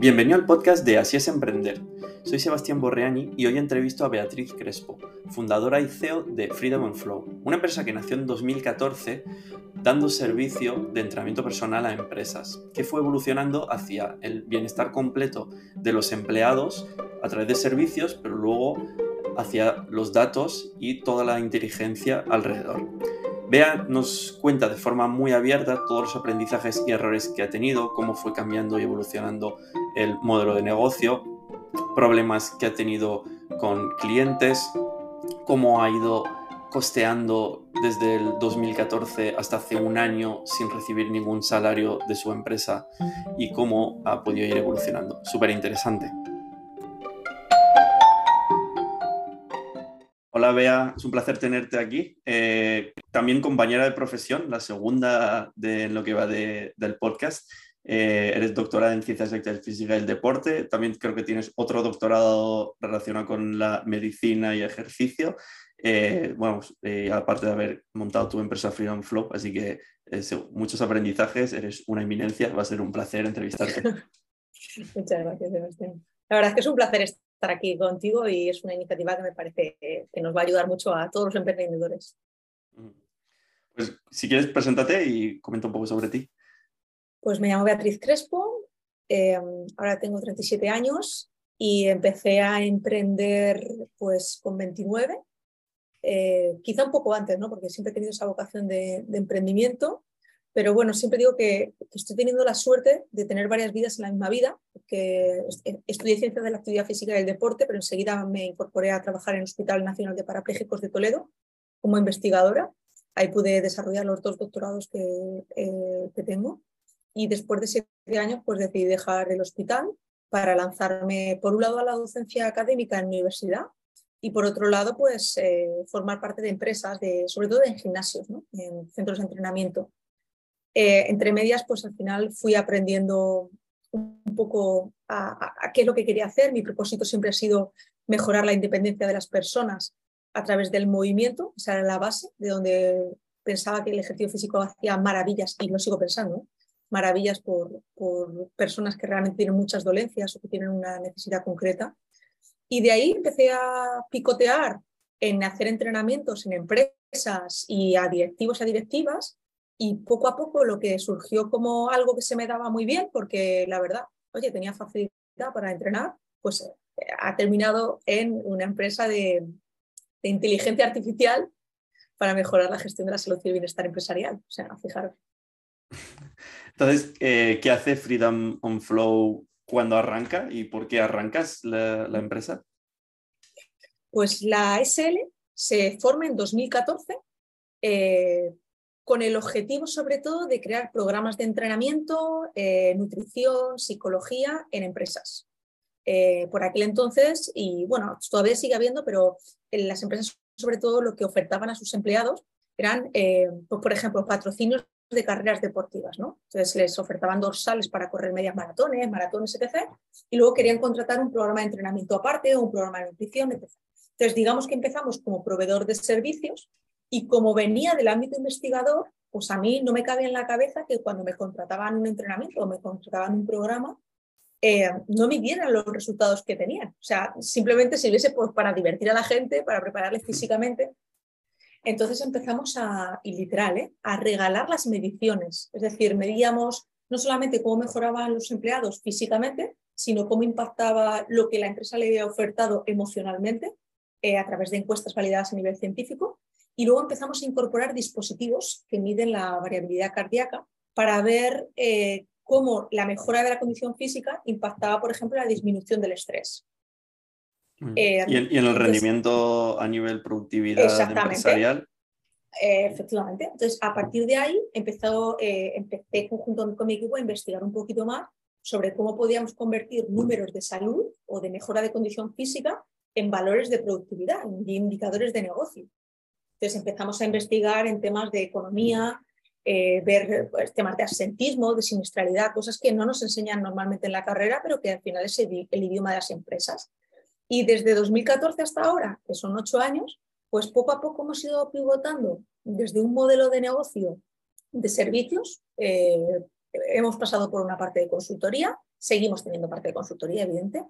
Bienvenido al podcast de Así es Emprender. Soy Sebastián Borreani y hoy entrevisto a Beatriz Crespo, fundadora y CEO de Freedom and Flow, una empresa que nació en 2014 dando servicio de entrenamiento personal a empresas, que fue evolucionando hacia el bienestar completo de los empleados a través de servicios, pero luego hacia los datos y toda la inteligencia alrededor. Bea nos cuenta de forma muy abierta todos los aprendizajes y errores que ha tenido, cómo fue cambiando y evolucionando el modelo de negocio, problemas que ha tenido con clientes, cómo ha ido costeando desde el 2014 hasta hace un año sin recibir ningún salario de su empresa y cómo ha podido ir evolucionando. Súper interesante. Hola Bea, es un placer tenerte aquí. Eh, también compañera de profesión, la segunda de lo que va del podcast. Eh, eres doctorada en Ciencias de Física y el Deporte. También creo que tienes otro doctorado relacionado con la medicina y ejercicio. Eh, bueno, pues, aparte de haber montado tu empresa Freedom Flow, así que muchos aprendizajes, eres una eminencia, va a ser un placer entrevistarte. Muchas gracias, Sebastián. La verdad es que es un placer estar estar aquí contigo y es una iniciativa que me parece que nos va a ayudar mucho a todos los emprendedores. Pues si quieres, preséntate y comenta un poco sobre ti. Pues me llamo Beatriz Crespo, em, ahora tengo 37 años y empecé a emprender pues con 29, eh, quizá un poco antes, ¿no? porque siempre he tenido esa vocación de, emprendimiento pero bueno, siempre digo que, estoy teniendo la suerte de tener varias vidas en la misma vida, que estudié ciencias de la actividad física y el deporte, pero enseguida me incorporé a trabajar en el Hospital Nacional de Parapléjicos de Toledo como investigadora. Ahí pude desarrollar los dos doctorados que, eh, que tengo. Y después de siete años, pues decidí dejar el hospital para lanzarme, por un lado, a la docencia académica en universidad y por otro lado, pues eh, formar parte de empresas, de, sobre todo en gimnasios, ¿no? en centros de entrenamiento. Eh, entre medias, pues al final fui aprendiendo un poco a, qué es lo que quería hacer. Mi propósito siempre ha sido mejorar la independencia de las personas a través del movimiento, esa era la base de donde pensaba que el ejercicio físico hacía maravillas, y lo sigo pensando, maravillas por, por, personas que realmente tienen muchas dolencias o que tienen una necesidad concreta. Y de ahí empecé a picotear en hacer entrenamientos en empresas y a directivos y a directivas y poco a poco lo que surgió como algo que se me daba muy bien, porque la verdad, oye, tenía facilidad para entrenar, pues eh, ha terminado en una empresa de, inteligencia artificial para mejorar la gestión de la salud y el bienestar empresarial. O sea, fijaros. Entonces, eh, ¿qué hace Freedom on Flow cuando arranca y por qué arrancas la, empresa? Pues la SL se forma en 2014 eh, con el objetivo sobre todo de crear programas de entrenamiento, eh, nutrición, psicología en empresas. Por aquel entonces, y bueno, todavía sigue habiendo, pero en las empresas sobre todo lo que ofertaban a sus empleados eran, pues, por ejemplo, patrocinios de carreras deportivas, ¿no? Entonces les ofertaban dorsales para correr medias maratones, maratones, etc. Y luego querían contratar un programa de entrenamiento aparte o un programa de nutrición, etc. Entonces, digamos que empezamos como proveedor de servicios y como venía del ámbito investigador, pues a mí no me cabía en la cabeza que cuando me contrataban un entrenamiento o me contrataban un programa, eh, no me dieran los resultados que tenían. O sea, simplemente sirviese pues, para divertir a la gente, para prepararles físicamente. Entonces empezamos a, y literal, ¿eh? a regalar las mediciones. Es decir, medíamos no solamente cómo mejoraban los empleados físicamente, sino cómo impactaba lo que la empresa le había ofertado emocionalmente eh, a través de encuestas validadas a nivel científico y luego empezamos a incorporar dispositivos que miden la variabilidad cardíaca para ver eh, cómo la mejora de la condición física impactaba, por ejemplo, la disminución del estrés. Eh, ¿Y, en, el rendimiento a nivel productividad empresarial? Eh, efectivamente. Entonces, a partir de ahí, empezó, empecé junto con mi equipo a investigar un poquito más sobre cómo podíamos convertir números de salud o de mejora de condición física en valores de productividad, en indicadores de negocio. Entonces empezamos a investigar en temas de economía, eh, ver pues, temas de asentismo, de siniestralidad, cosas que no nos enseñan normalmente en la carrera, pero que al final es el, idioma de las empresas. Y desde 2014 hasta ahora, que son ocho años, pues poco a poco hemos ido pivotando desde un modelo de negocio de servicios. Eh, hemos pasado por una parte de consultoría, seguimos teniendo parte de consultoría, evidente,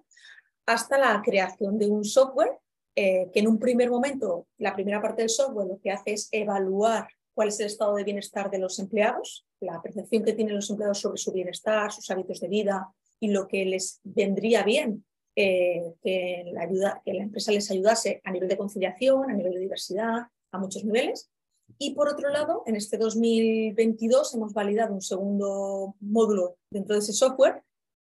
hasta la creación de un software eh, que en un primer momento, la primera parte del software lo que hace es evaluar cuál es el estado de bienestar de los empleados, la percepción que tienen los empleados sobre su bienestar, sus hábitos de vida y lo que les vendría bien eh, que, la ayuda, que la empresa les ayudase a nivel de conciliación, a nivel de diversidad, a muchos niveles. Y por otro lado, en este 2022 hemos validado un segundo módulo dentro de ese software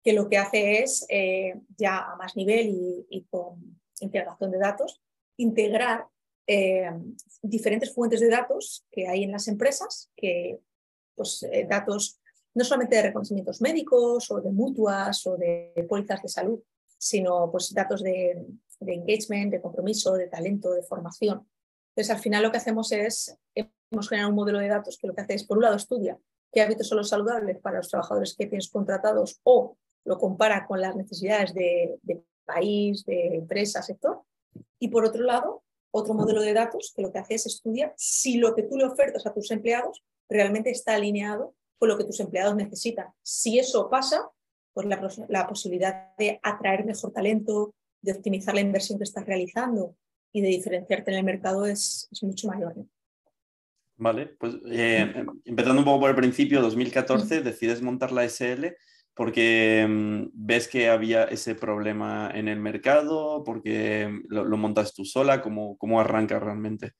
que lo que hace es, eh, ya a más nivel y, con integración de datos, integrar eh, diferentes fuentes de datos que hay en las empresas, que pues, eh, datos no solamente de reconocimientos médicos o de mutuas o de pólizas de salud, sino pues, datos de, de engagement, de compromiso, de talento, de formación. Entonces, al final lo que hacemos es, hemos generado un modelo de datos que lo que hace es, por un lado, estudia qué hábitos son los saludables para los trabajadores que tienes contratados o lo compara con las necesidades de, país, de empresa, sector. Y por otro lado, otro modelo de datos que lo que hace es estudiar si lo que tú le ofertas a tus empleados realmente está alineado con lo que tus empleados necesitan. Si eso pasa, pues la, la posibilidad de atraer mejor talento, de optimizar la inversión que estás realizando y de diferenciarte en el mercado es, mucho mayor. Vale, pues eh, empezando un poco por el principio, 2014, decides montar la SL porque mm, ves que había ese problema en el mercado, porque mm, lo, montas tú sola, ¿cómo, cómo arranca realmente?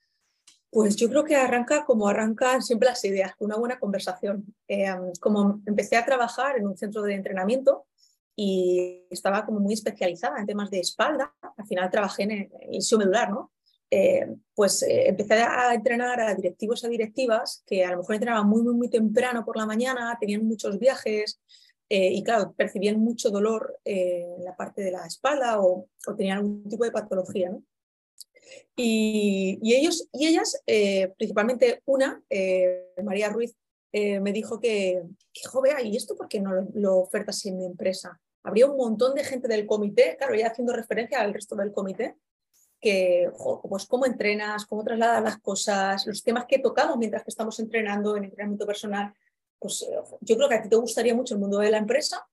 Pues yo creo que arranca como arrancan siempre las ideas, con una buena conversación. Eh, como empecé a trabajar en un centro de entrenamiento, y estaba como muy especializada en temas de espalda. Al final trabajé en, el medular, ¿no? Eh, pues eh, empecé a entrenar a directivos a directivas que a lo mejor entrenaban muy, muy, muy temprano por la mañana, tenían muchos viajes eh, y claro, percibían mucho dolor en la parte de la espalda o, o tenían algún tipo de patología. Y, ellos y ellas, principalmente una, María Ruiz, me dijo que, que ¿y esto por qué no lo, ofertas en mi empresa? habría un montón de gente del comité, claro, ya haciendo referencia al resto del comité, que, pues cómo entrenas, cómo trasladas las cosas, los temas que tocamos mientras que estamos entrenando en entrenamiento personal, pues eh, yo creo que a ti te gustaría mucho el mundo de la empresa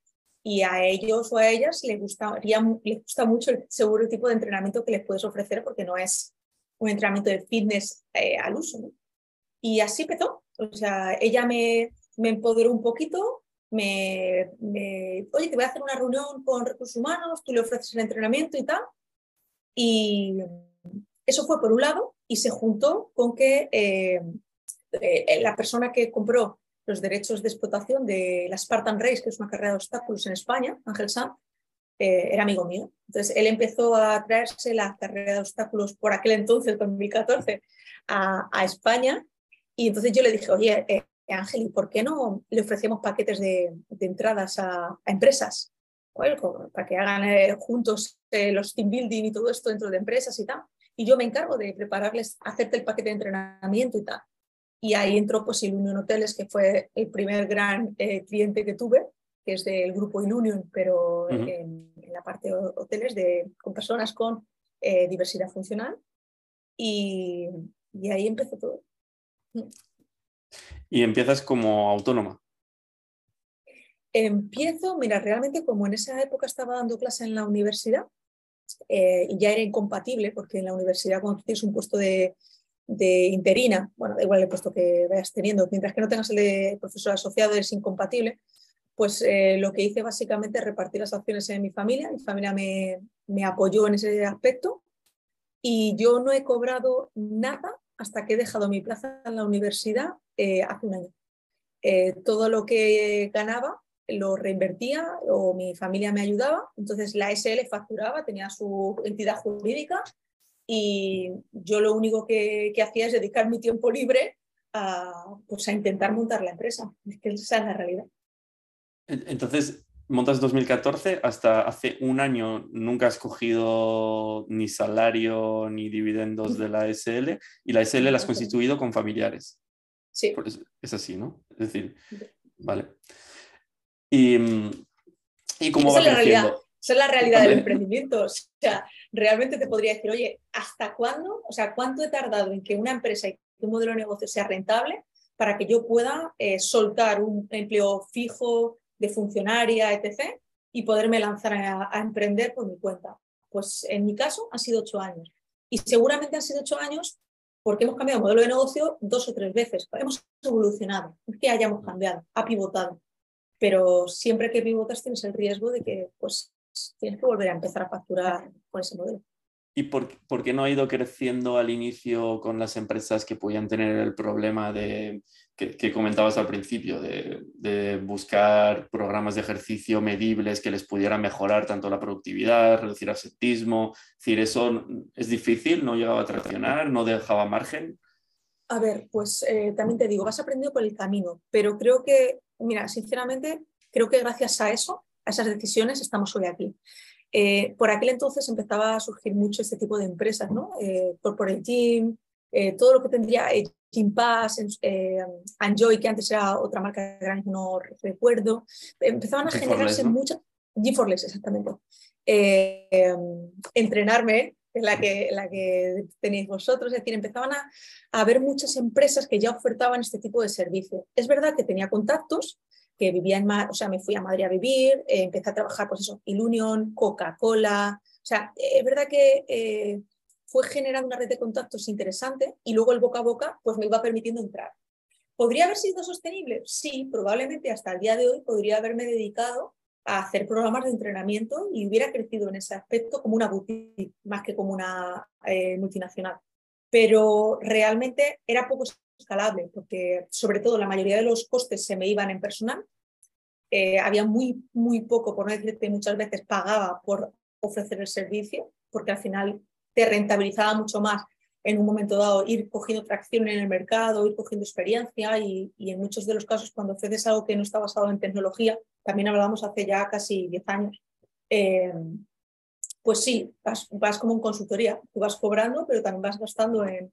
y a ellos o a ellas les, gustaría, les gusta mucho el seguro tipo de entrenamiento que les puedes ofrecer porque no es un entrenamiento de fitness eh, al uso. Y así empezó. O sea, ella me, me empoderó un poquito, me, oye, te voy a hacer una reunión con recursos humanos, tú le ofreces el entrenamiento y tal. Y eso fue por un lado y se juntó con que eh, eh, la persona que compró los derechos de explotación de la Spartan Race, que es una carrera de obstáculos en España, Ángel Sam, eh, era amigo mío. Entonces él empezó a traerse la carrera de obstáculos por aquel entonces, 2014, a, a España. Y entonces yo le dije, oye, Ángel, ¿y por qué no le ofrecemos paquetes de, entradas a, empresas? para que hagan eh, juntos eh, los team building y todo esto dentro de empresas y tal. Y yo me encargo de prepararles, hacerte el paquete de entrenamiento y tal. Y ahí entró pues Ilunion Hoteles, que fue el primer gran eh, cliente que tuve, que es del grupo Ilunion, pero en, la parte de hoteles de, con personas con diversidad funcional. Y, y ahí empezó todo. Y empiezas como autónoma. Empiezo, mira, realmente como en esa época estaba dando clase en la universidad, eh, y ya era incompatible, porque en la universidad cuando tienes un puesto de, interina, bueno, da igual el puesto que vayas teniendo, mientras que no tengas el de profesor asociado es incompatible, pues eh, lo que hice básicamente es repartir las acciones en mi familia, mi familia me, me apoyó en ese aspecto. Y yo no he cobrado nada hasta que he dejado mi plaza en la universidad eh, hace un año. Eh, todo lo que ganaba lo reinvertía o mi familia me ayudaba, entonces la SL facturaba, tenía su entidad jurídica y yo lo único que, hacía es dedicar mi tiempo libre a, pues a intentar montar la empresa. Es que esa es la realidad. Entonces, montas 2014, hasta hace un año nunca has cogido ni salario ni dividendos de la SL y la SL la has constituido con familiares. Sí. Es así, ¿no? Es decir, vale. Y, y cómo va realidad. Esa es la realidad del emprendimiento. O sea, realmente te podría decir, oye, ¿hasta cuándo? O sea, ¿cuánto he tardado en que una empresa y que un modelo de negocio sea rentable para que yo pueda eh, soltar un empleo fijo, de funcionaria, etc., y poderme lanzar a, emprender por mi cuenta. Pues en mi caso han sido ocho años. Y seguramente han sido ocho años porque hemos cambiado modelo de negocio dos o tres veces. Hemos evolucionado, es que hayamos cambiado, ha pivotado. Pero siempre que pivotas tienes el riesgo de que pues, tienes que volver a empezar a facturar con ese modelo. ¿Y por, qué no ha ido creciendo al inicio con las empresas que podían tener el problema de, que, comentabas al principio, de, buscar programas de ejercicio medibles que les pudieran mejorar tanto la productividad, reducir ascetismo? Es decir, eso es difícil, no llegaba a traccionar, no dejaba margen. A ver, pues eh, también te digo, vas aprendiendo por el camino, pero creo que, mira, sinceramente, creo que gracias a eso, a esas decisiones, estamos hoy aquí. Eh, por aquel entonces empezaba a surgir mucho este tipo de empresas, ¿no? Eh, Corporate Gym, eh, todo lo que tendría Gym Pass, Enjoy, que antes era otra marca de gran, no recuerdo. Empezaban a generarse muchas. G4Less, exactamente. entrenarme, la que, la que tenéis vosotros, es decir, empezaban a, a haber muchas empresas que ya ofertaban este tipo de servicio. Es verdad que tenía contactos, que vivía en Madrid, o sea, me fui a Madrid a vivir, eh, empecé a trabajar, pues eso, Ilunion, Coca-Cola, o sea, es verdad que eh, fue generando una red de contactos interesante y luego el boca a boca, pues me iba permitiendo entrar. ¿Podría haber sido sostenible? Sí, probablemente hasta el día de hoy podría haberme dedicado a hacer programas de entrenamiento y hubiera crecido en ese aspecto como una boutique más que como una eh, multinacional. Pero realmente era poco escalable, porque sobre todo la mayoría de los costes se me iban en personal. Eh, había muy, muy poco, por no decir que muchas veces pagaba por ofrecer el servicio, porque al final te rentabilizaba mucho más en un momento dado ir cogiendo tracción en el mercado, ir cogiendo experiencia y, en muchos de los casos cuando ofreces algo que no está basado en tecnología, también hablábamos hace ya casi 10 años, eh, pues sí, vas, vas, como en consultoría, tú vas cobrando, pero también vas gastando en,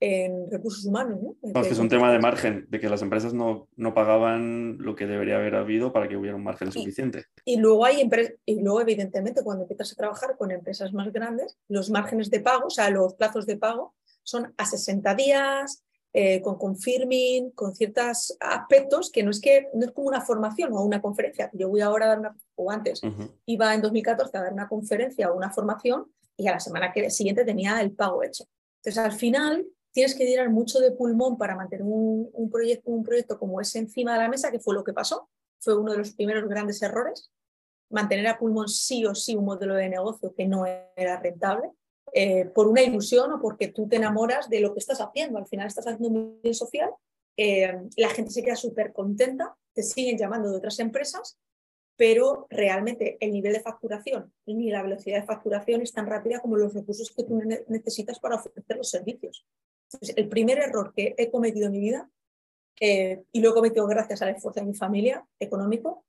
en recursos humanos. ¿no? es que es un tema de margen, de que las empresas no, no, pagaban lo que debería haber habido para que hubiera un margen suficiente. Y luego, hay y luego, evidentemente, cuando empiezas a trabajar con empresas más grandes, los márgenes de pago, o sea, los plazos de pago, son a 60 días, eh, con confirming, con ciertos aspectos que no es que no es como una formación o una conferencia. Yo voy ahora a dar una, o antes, iba en 2014 a dar una conferencia o una formación y a la semana siguiente tenía el pago hecho. Entonces, al final, tienes que tirar mucho de pulmón para mantener un, proyecto, un proyecto como ese encima de la mesa, que fue lo que pasó. Fue uno de los primeros grandes errores. Mantener a pulmón sí o sí un modelo de negocio que no era rentable, eh, por una ilusión o porque tú te enamoras de lo que estás haciendo. Al final estás haciendo un bien social, eh, la gente se queda súper contenta, te siguen llamando de otras empresas, pero realmente el nivel de facturación ni la velocidad de facturación es tan rápida como los recursos que tú necesitas para ofrecer los servicios el primer error que he cometido en mi vida, eh, y lo he cometido gracias al esfuerzo de mi familia económico,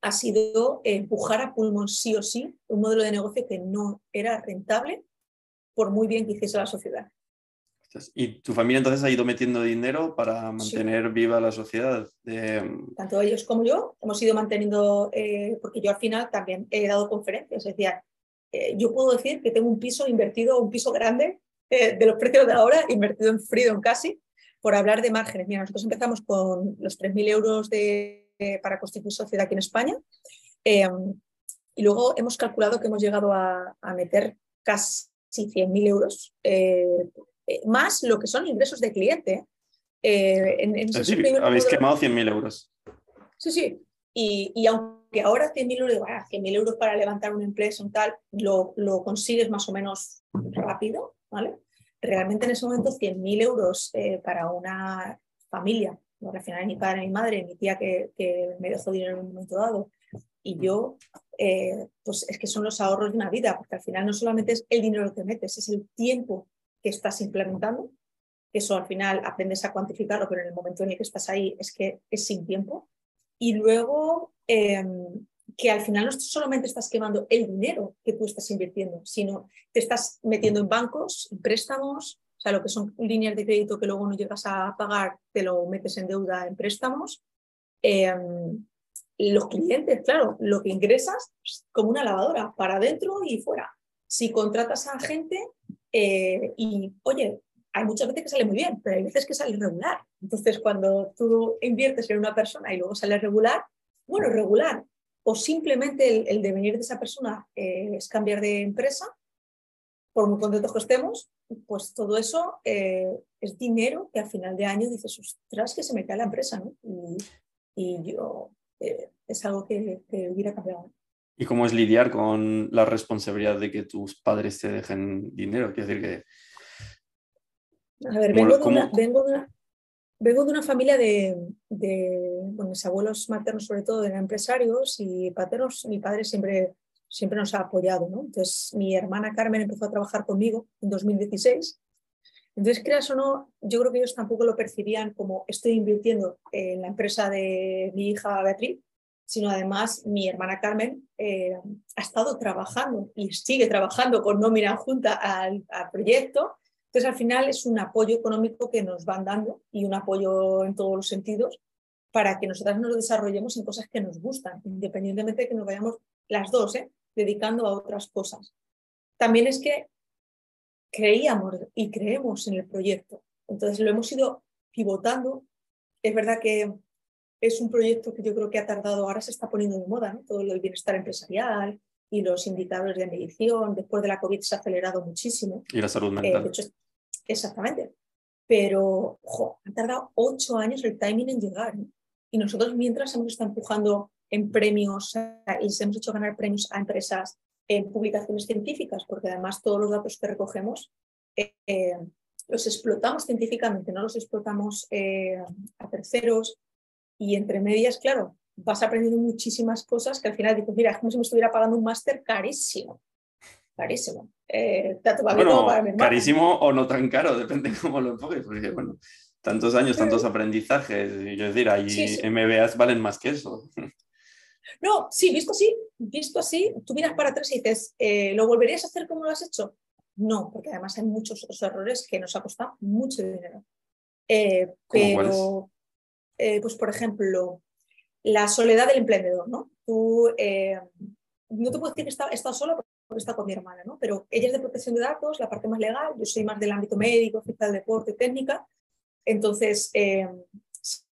ha sido empujar a pulmón sí o sí un modelo de negocio que no era rentable por muy bien que hiciese la sociedad. ¿Y tu familia entonces ha ido metiendo dinero para mantener viva la sociedad? Tanto ellos como yo hemos ido manteniendo, eh, porque yo al final también he dado conferencias, es decir, eh, yo puedo decir que tengo un piso invertido, un piso grande eh, de los precios de ahora, invertido en Freedom casi, por hablar de márgenes. Mira, nosotros empezamos con los 3.000 euros de, para constituir sociedad aquí en España em, y luego hemos calculado que hemos llegado a, meter casi 100.000 euros, eh, eh, más lo que son ingresos de cliente. En, habéis quemado 100.000 euros. Sí, sí. Y, y aunque ahora 100.000 euros, 100.000 euros para levantar una empresa y tal, lo, lo consigues más o menos rápido, ¿vale? Realmente en ese momento 100.000 euros eh, para una familia, no al final mi padre, mi madre, mi tía que, me dejó dinero en un momento dado, y yo, eh, pues es que son los ahorros de una vida, porque al final no solamente es el dinero que metes, es el tiempo que estás implementando, eso al final aprendes a cuantificarlo, pero en el momento en el que estás ahí es que es sin tiempo. Y luego, em, que al final no solamente estás quemando el dinero que tú estás invirtiendo, sino te estás metiendo en bancos, en préstamos, o sea, lo que son líneas de crédito que luego no llegas a pagar, te lo metes en deuda en préstamos. Em, los clientes, claro, lo que ingresas es como una lavadora, para adentro y fuera. Si contratas a gente eh, y, oye, hay muchas veces que sale muy bien, pero hay veces que sale regular. Entonces, cuando tú inviertes en una persona y luego sale regular, bueno, regular, o simplemente el, devenir de esa persona eh, es cambiar de empresa, por muy contentos que estemos, pues todo eso eh, es dinero que al final de año dices, ostras, que se me cae la empresa, ¿no? Y, yo, eh, es algo que, hubiera cambiado. ¿Y cómo es lidiar con la responsabilidad de que tus padres te dejen dinero? Quiero decir que... A ver, vengo, de una, vengo, de una, familia de, mis abuelos maternos sobre todo eran empresarios y paternos, mi padre siempre, siempre nos ha apoyado. ¿no? Entonces mi hermana Carmen empezó a trabajar conmigo en 2016. Entonces, creas o no, yo creo que ellos tampoco lo percibían como estoy invirtiendo en la empresa de mi hija Beatriz, sino además mi hermana Carmen eh, ha estado trabajando y sigue trabajando con nómina junta al, al proyecto entonces, al final es un apoyo económico que nos van dando y un apoyo en todos los sentidos para que nosotras nos desarrollemos en cosas que nos gustan, independientemente de que nos vayamos las dos ¿eh? dedicando a otras cosas. También es que creíamos y creemos en el proyecto. Entonces lo hemos ido pivotando. Es verdad que es un proyecto que yo creo que ha tardado, ahora se está poniendo de moda, ¿no? todo del bienestar empresarial, y los indicadores de medición. Después de la COVID se ha acelerado muchísimo. Y la salud mental. Eh, exactamente. Pero, ojo, ha tardado ocho años el timing en llegar. Y nosotros mientras hemos estado empujando en premios y les hemos hecho ganar premios a empresas en publicaciones científicas, porque además todos los datos que recogemos eh, los explotamos científicamente, no los explotamos eh, a terceros. Y entre medias, claro, vas aprendiendo muchísimas cosas que al final dices, mira, es como si me estuviera pagando un máster carísimo. Carísimo. Eh, bueno, carísimo o no tan caro, depende cómo lo enfoques, porque bueno, tantos años, tantos aprendizajes, y yo decir, ahí MBAs valen más que eso. No, sí, visto así, visto así, tú miras para atrás y dices, eh, ¿lo volverías a hacer como lo has hecho? No, porque además hay muchos otros errores que nos ha costado mucho dinero. Eh, pero, pues por ejemplo, la soledad del emprendedor, ¿no? Tú, eh, no te puedo decir que está, está solo porque está con mi hermana, ¿no? Pero ella es de protección de datos, la parte más legal, yo soy más del ámbito médico, oficial de deporte, técnica. Entonces, eh,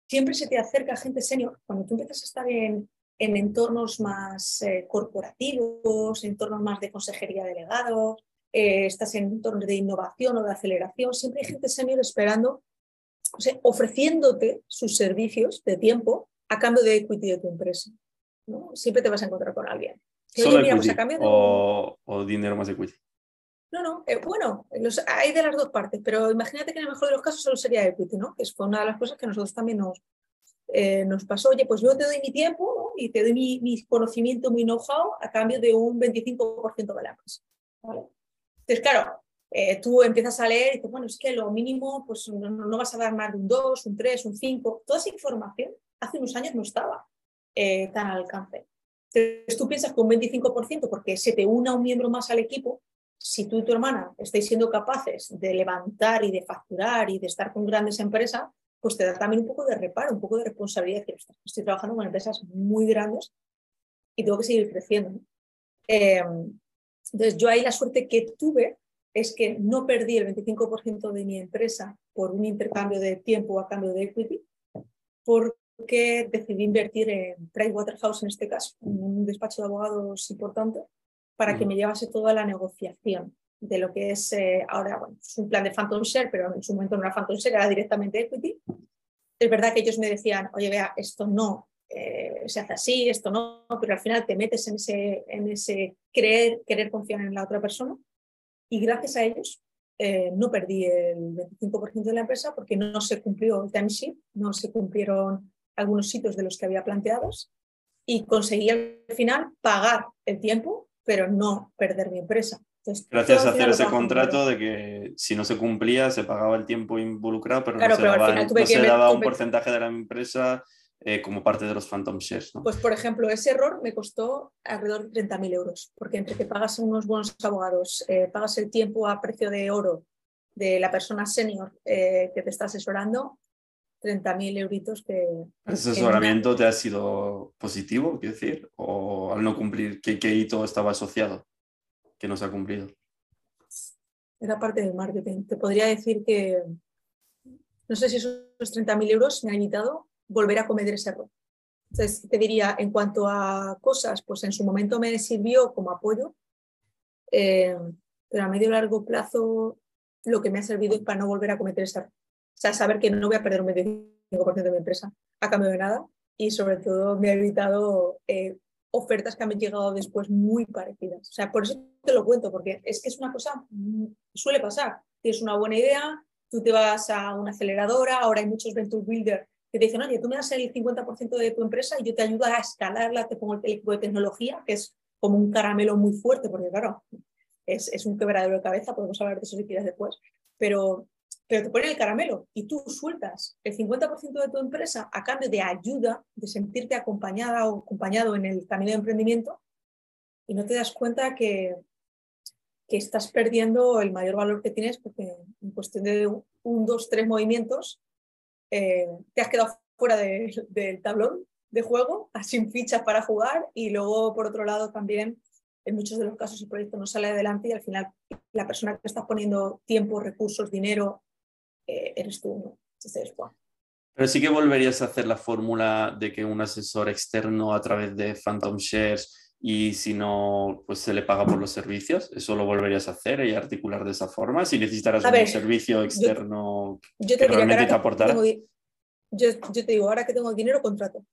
siempre se te acerca gente senior. Cuando tú empiezas a estar en, en entornos más eh, corporativos, entornos más de consejería delegado, estás en entornos de innovación o de aceleración, siempre hay gente senior esperando, o sea, ofreciéndote sus servicios de tiempo a cambio de equity de tu empresa. ¿no? Siempre te vas a encontrar con alguien. ¿Solo equity o, dinero más equity? No, no, eh, bueno, hay de las dos partes, pero imagínate que en el mejor de los casos solo sería equity, ¿no? Que es una de las cosas que a nosotros también nos, eh, nos pasó. Oye, pues yo te doy mi tiempo y te doy mi, conocimiento, mi know-how a cambio de un 25% de la empresa. Entonces, claro, eh, tú empiezas a leer y dices, bueno, es que lo mínimo, pues no, no, vas a dar más de un 2, un 3, un 5. Toda esa información hace unos años no estaba eh, tan al alcance. Entonces tú piensas que un 25%, porque se te una un miembro más al equipo, si tú y tu hermana estáis siendo capaces de levantar y de facturar y de estar con grandes empresas, pues te da también un poco de reparo, un poco de responsabilidad. estoy trabajando con empresas muy grandes y tengo que seguir creciendo. Em, entonces yo ahí la suerte que tuve es que no perdí el 25% de mi empresa por un intercambio de tiempo a cambio de equity, por que decidí invertir en Pricewaterhouse en este caso, un despacho de abogados importante, para que me llevase toda la negociación de lo que es eh, ahora, bueno, es un plan de Phantom Share, pero en su momento no era Phantom Share, era directamente equity. Es verdad que ellos me decían, oye, vea, esto no eh, se hace así, esto no, pero al final te metes en ese, en ese creer, querer confiar en la otra persona. Y gracias a ellos eh, no perdí el 25% de la empresa porque no se cumplió el timesheet, no se cumplieron algunos sitios de los que había planteados y conseguí al final pagar el tiempo, pero no perder mi empresa. Gracias a hacer ese contrato de que si no se cumplía se pagaba el tiempo involucrado, pero no se, daba, un porcentaje de la empresa eh, como parte de los Phantom Shares. Pues por ejemplo, ese error me costó alrededor de 30.000 euros, porque entre que pagas unos buenos abogados, eh, pagas el tiempo a precio de oro de la persona senior eh, que te está asesorando, 30.000 euritos que... ¿Ese asesoramiento te ha sido positivo, quiero decir? ¿O al no cumplir, qué, qué hito estaba asociado que no se ha cumplido? Era parte del marketing. Te podría decir que, no sé si esos 30.000 euros me han evitado volver a cometer ese error. Entonces, te diría, en cuanto a cosas, pues en su momento me sirvió como apoyo, eh, pero a medio y largo plazo lo que me ha servido es para no volver a cometer ese error. O sea, saber que no voy a perder un 25% de mi empresa a cambio de nada y sobre todo me ha evitado eh, ofertas que han llegado después muy parecidas. O sea, por eso te lo cuento, porque es que es una cosa, mm, suele pasar. Tienes una buena idea, tú te vas a una aceleradora, ahora hay muchos venture builders que te dicen, oye, tú me das el 50% de tu empresa y yo te ayudo a escalarla, te pongo el equipo de tecnología, que es como un caramelo muy fuerte, porque claro, es, es un quebradero de cabeza, podemos hablar de eso si quieres después, pero, pero te ponen el caramelo y tú sueltas el 50% de tu empresa a cambio de ayuda, de sentirte acompañada o acompañado en el camino de emprendimiento y no te das cuenta que, que estás perdiendo el mayor valor que tienes porque en cuestión de un, dos, tres movimientos eh, te has quedado fuera del tablón de juego, sin fichas para jugar y luego por otro lado también en muchos de los casos el proyecto no sale adelante y al final la persona que estás poniendo tiempo, recursos, dinero, eh, eres tú. Pero sí que volverías a hacer la fórmula de que un asesor externo a través de Phantom Shares y si no, pues se le paga por los servicios. ¿Eso lo volverías a hacer y articular de esa forma? Si necesitaras un servicio externo yo, que realmente te aportara. yo, te digo, ahora que tengo el dinero, contrato.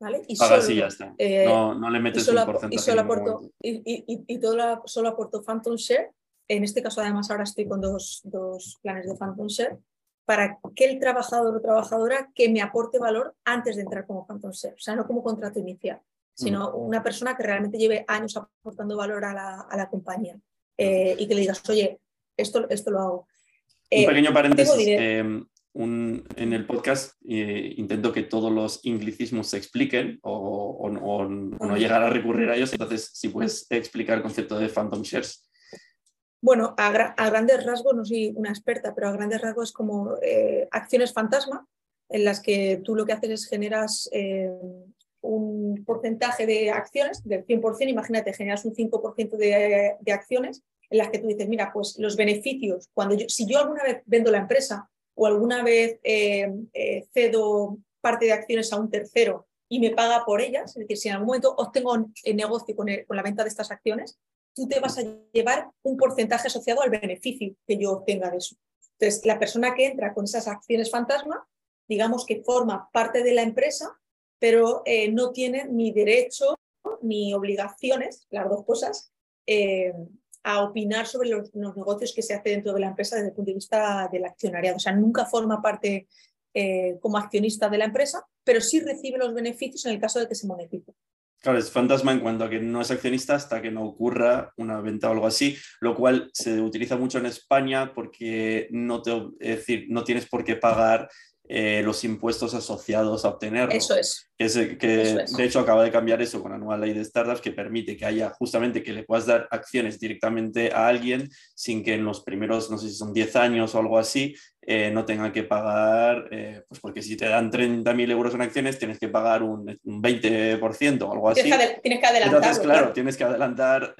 ¿Vale? Y solo, ya está. Eh, no, le metes un porcentaje. Y solo aporto, y, y, todo solo aporto Phantom Share. En este caso, además, ahora estoy con dos, dos planes de Phantom Share para que el trabajador o trabajadora que me aporte valor antes de entrar como Phantom Share. O sea, no como contrato inicial sino mm. una persona que realmente lleve años aportando valor a la, a la compañía eh, y que le digas, oye, esto, esto lo hago. un eh, pequeño paréntesis. Em, un, en el podcast eh, intento que todos los anglicismos se expliquen o, o, no llegar a recurrir a ellos. Entonces, si puedes explicar el concepto de Phantom Shares. Bueno, a, a, grandes rasgos, no soy una experta, pero a grandes rasgos es como acciones fantasma en las que tú lo que haces es generas un porcentaje de acciones del 100%, imagínate, generas un 5% de, de, acciones en las que tú dices, mira, pues los beneficios, cuando yo, si yo alguna vez vendo la empresa o alguna vez eh, eh, cedo parte de acciones a un tercero y me paga por ellas, es decir, si en algún momento obtengo el negocio con, con la venta de estas acciones, tú te vas a llevar un porcentaje asociado al beneficio que yo obtenga de eso. Entonces, la persona que entra con esas acciones fantasma, digamos que forma parte de la empresa, pero eh, no tiene ni derecho ni obligaciones, las dos cosas, eh, a opinar sobre los, negocios que se hacen dentro de la empresa desde el punto de vista del accionariado. O sea, nunca forma parte eh, como accionista de la empresa, pero sí recibe los beneficios en el caso de que se monetice. Claro, es fantasma en cuanto a que no es accionista hasta que no ocurra una venta o algo así, lo cual se utiliza mucho en España porque no, te, es decir, no tienes por qué pagar eh, los impuestos asociados a obtenerlo. Eso es. Que, de hecho acaba de cambiar eso con la nueva ley de startups que permite que haya justamente que le puedas dar acciones directamente a alguien sin que en los primeros, no sé si son 10 años o algo así, eh, no tenga que pagar, eh, pues porque si te dan 30.000 euros en acciones tienes que pagar un, 20% o algo así. Tienes que, adelantar. Entonces, claro, tienes que adelantar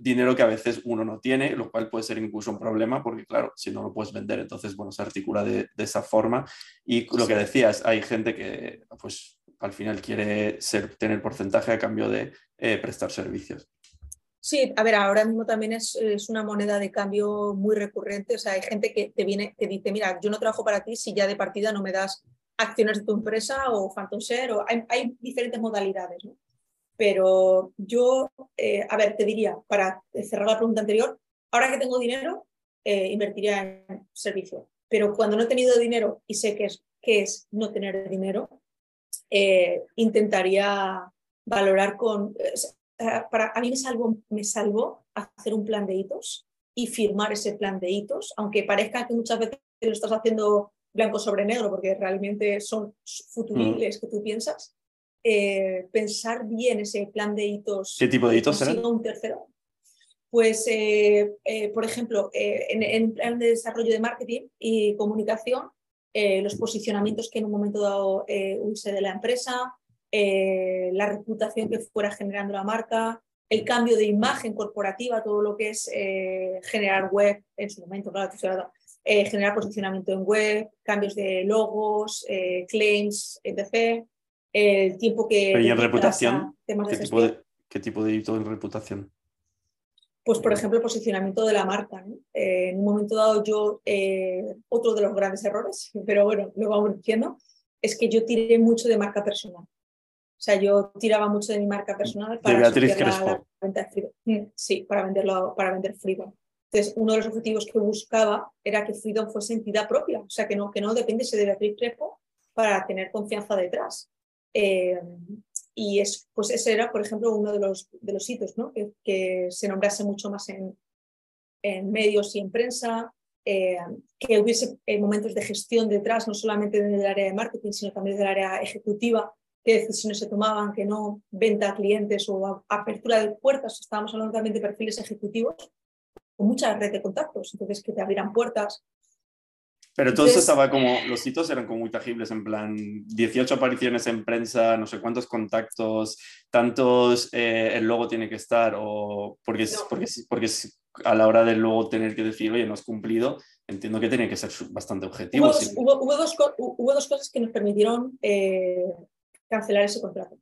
dinero que a veces uno no tiene, lo cual puede ser incluso un problema porque, claro, si no lo puedes vender, entonces, bueno, se articula de, esa forma. Y lo que decías, hay gente que, pues, al final quiere ser, tener porcentaje a cambio de eh, prestar servicios. Sí, a ver, ahora mismo también es, una moneda de cambio muy recurrente. O sea, hay gente que te viene, te dice, mira, yo no trabajo para ti si ya de partida no me das acciones de tu empresa o phantom share, o hay, hay diferentes modalidades. ¿no? Pero yo, eh, a ver, te diría, para cerrar la pregunta anterior, ahora que tengo dinero, eh, invertiría en servicio. Pero cuando no he tenido dinero y sé qué es, qué es no tener dinero, eh, intentaría valorar con... para, a mí me salvó, me salvó hacer un plan de hitos y firmar ese plan de hitos, aunque parezca que muchas veces lo estás haciendo blanco sobre negro, porque realmente son futuribles mm. que tú piensas, eh, pensar bien ese plan de hitos. ¿Qué tipo de hitos serán? un tercero. Pues, eh, eh, por ejemplo, en, en plan de desarrollo de marketing y comunicación, los posicionamientos que en un momento dado use de la empresa, la reputación que fuera generando la marca, el cambio de imagen corporativa, todo lo que es generar web en su momento, claro, generar posicionamiento en web, cambios de logos, claims, etc el tiempo que... ¿Y en reputación? ¿Qué, tipo de, ¿Qué tipo de en reputación? Pues, por ejemplo, el posicionamiento de la marca. Eh, en un momento dado, yo, eh, otro de los grandes errores, pero bueno, lo vamos diciendo, es que yo tiré mucho de marca personal. O sea, yo tiraba mucho de mi marca personal para de la, venta de Freedom. Mm, sí, para, venderlo, para vender Freedom. Entonces, uno de los objetivos que buscaba era que Freedom fuese entidad propia, o sea, que no, que no dependiese de Beatriz Crespo para tener confianza detrás. Eh, y es, pues ese era, por ejemplo, uno de los, de los hitos, ¿no? que, se nombrase mucho más en, en medios y en prensa, eh, que hubiese eh, momentos de gestión detrás, no solamente del área de marketing, sino también del área ejecutiva, qué decisiones se tomaban, que no venta a clientes o apertura de puertas. Estábamos hablando también de perfiles ejecutivos con mucha red de contactos, entonces que te abrieran puertas. Pero todo eso estaba como, los hitos eran como muy tangibles, en plan 18 apariciones en prensa, no sé cuántos contactos, tantos eh, el logo tiene que estar, o porque, porque, porque a la hora de luego tener que decir, oye, no has cumplido, entiendo que tiene que ser bastante objetivo. Hubo dos, hubo, dos, cosas que nos permitieron eh, cancelar ese contrato.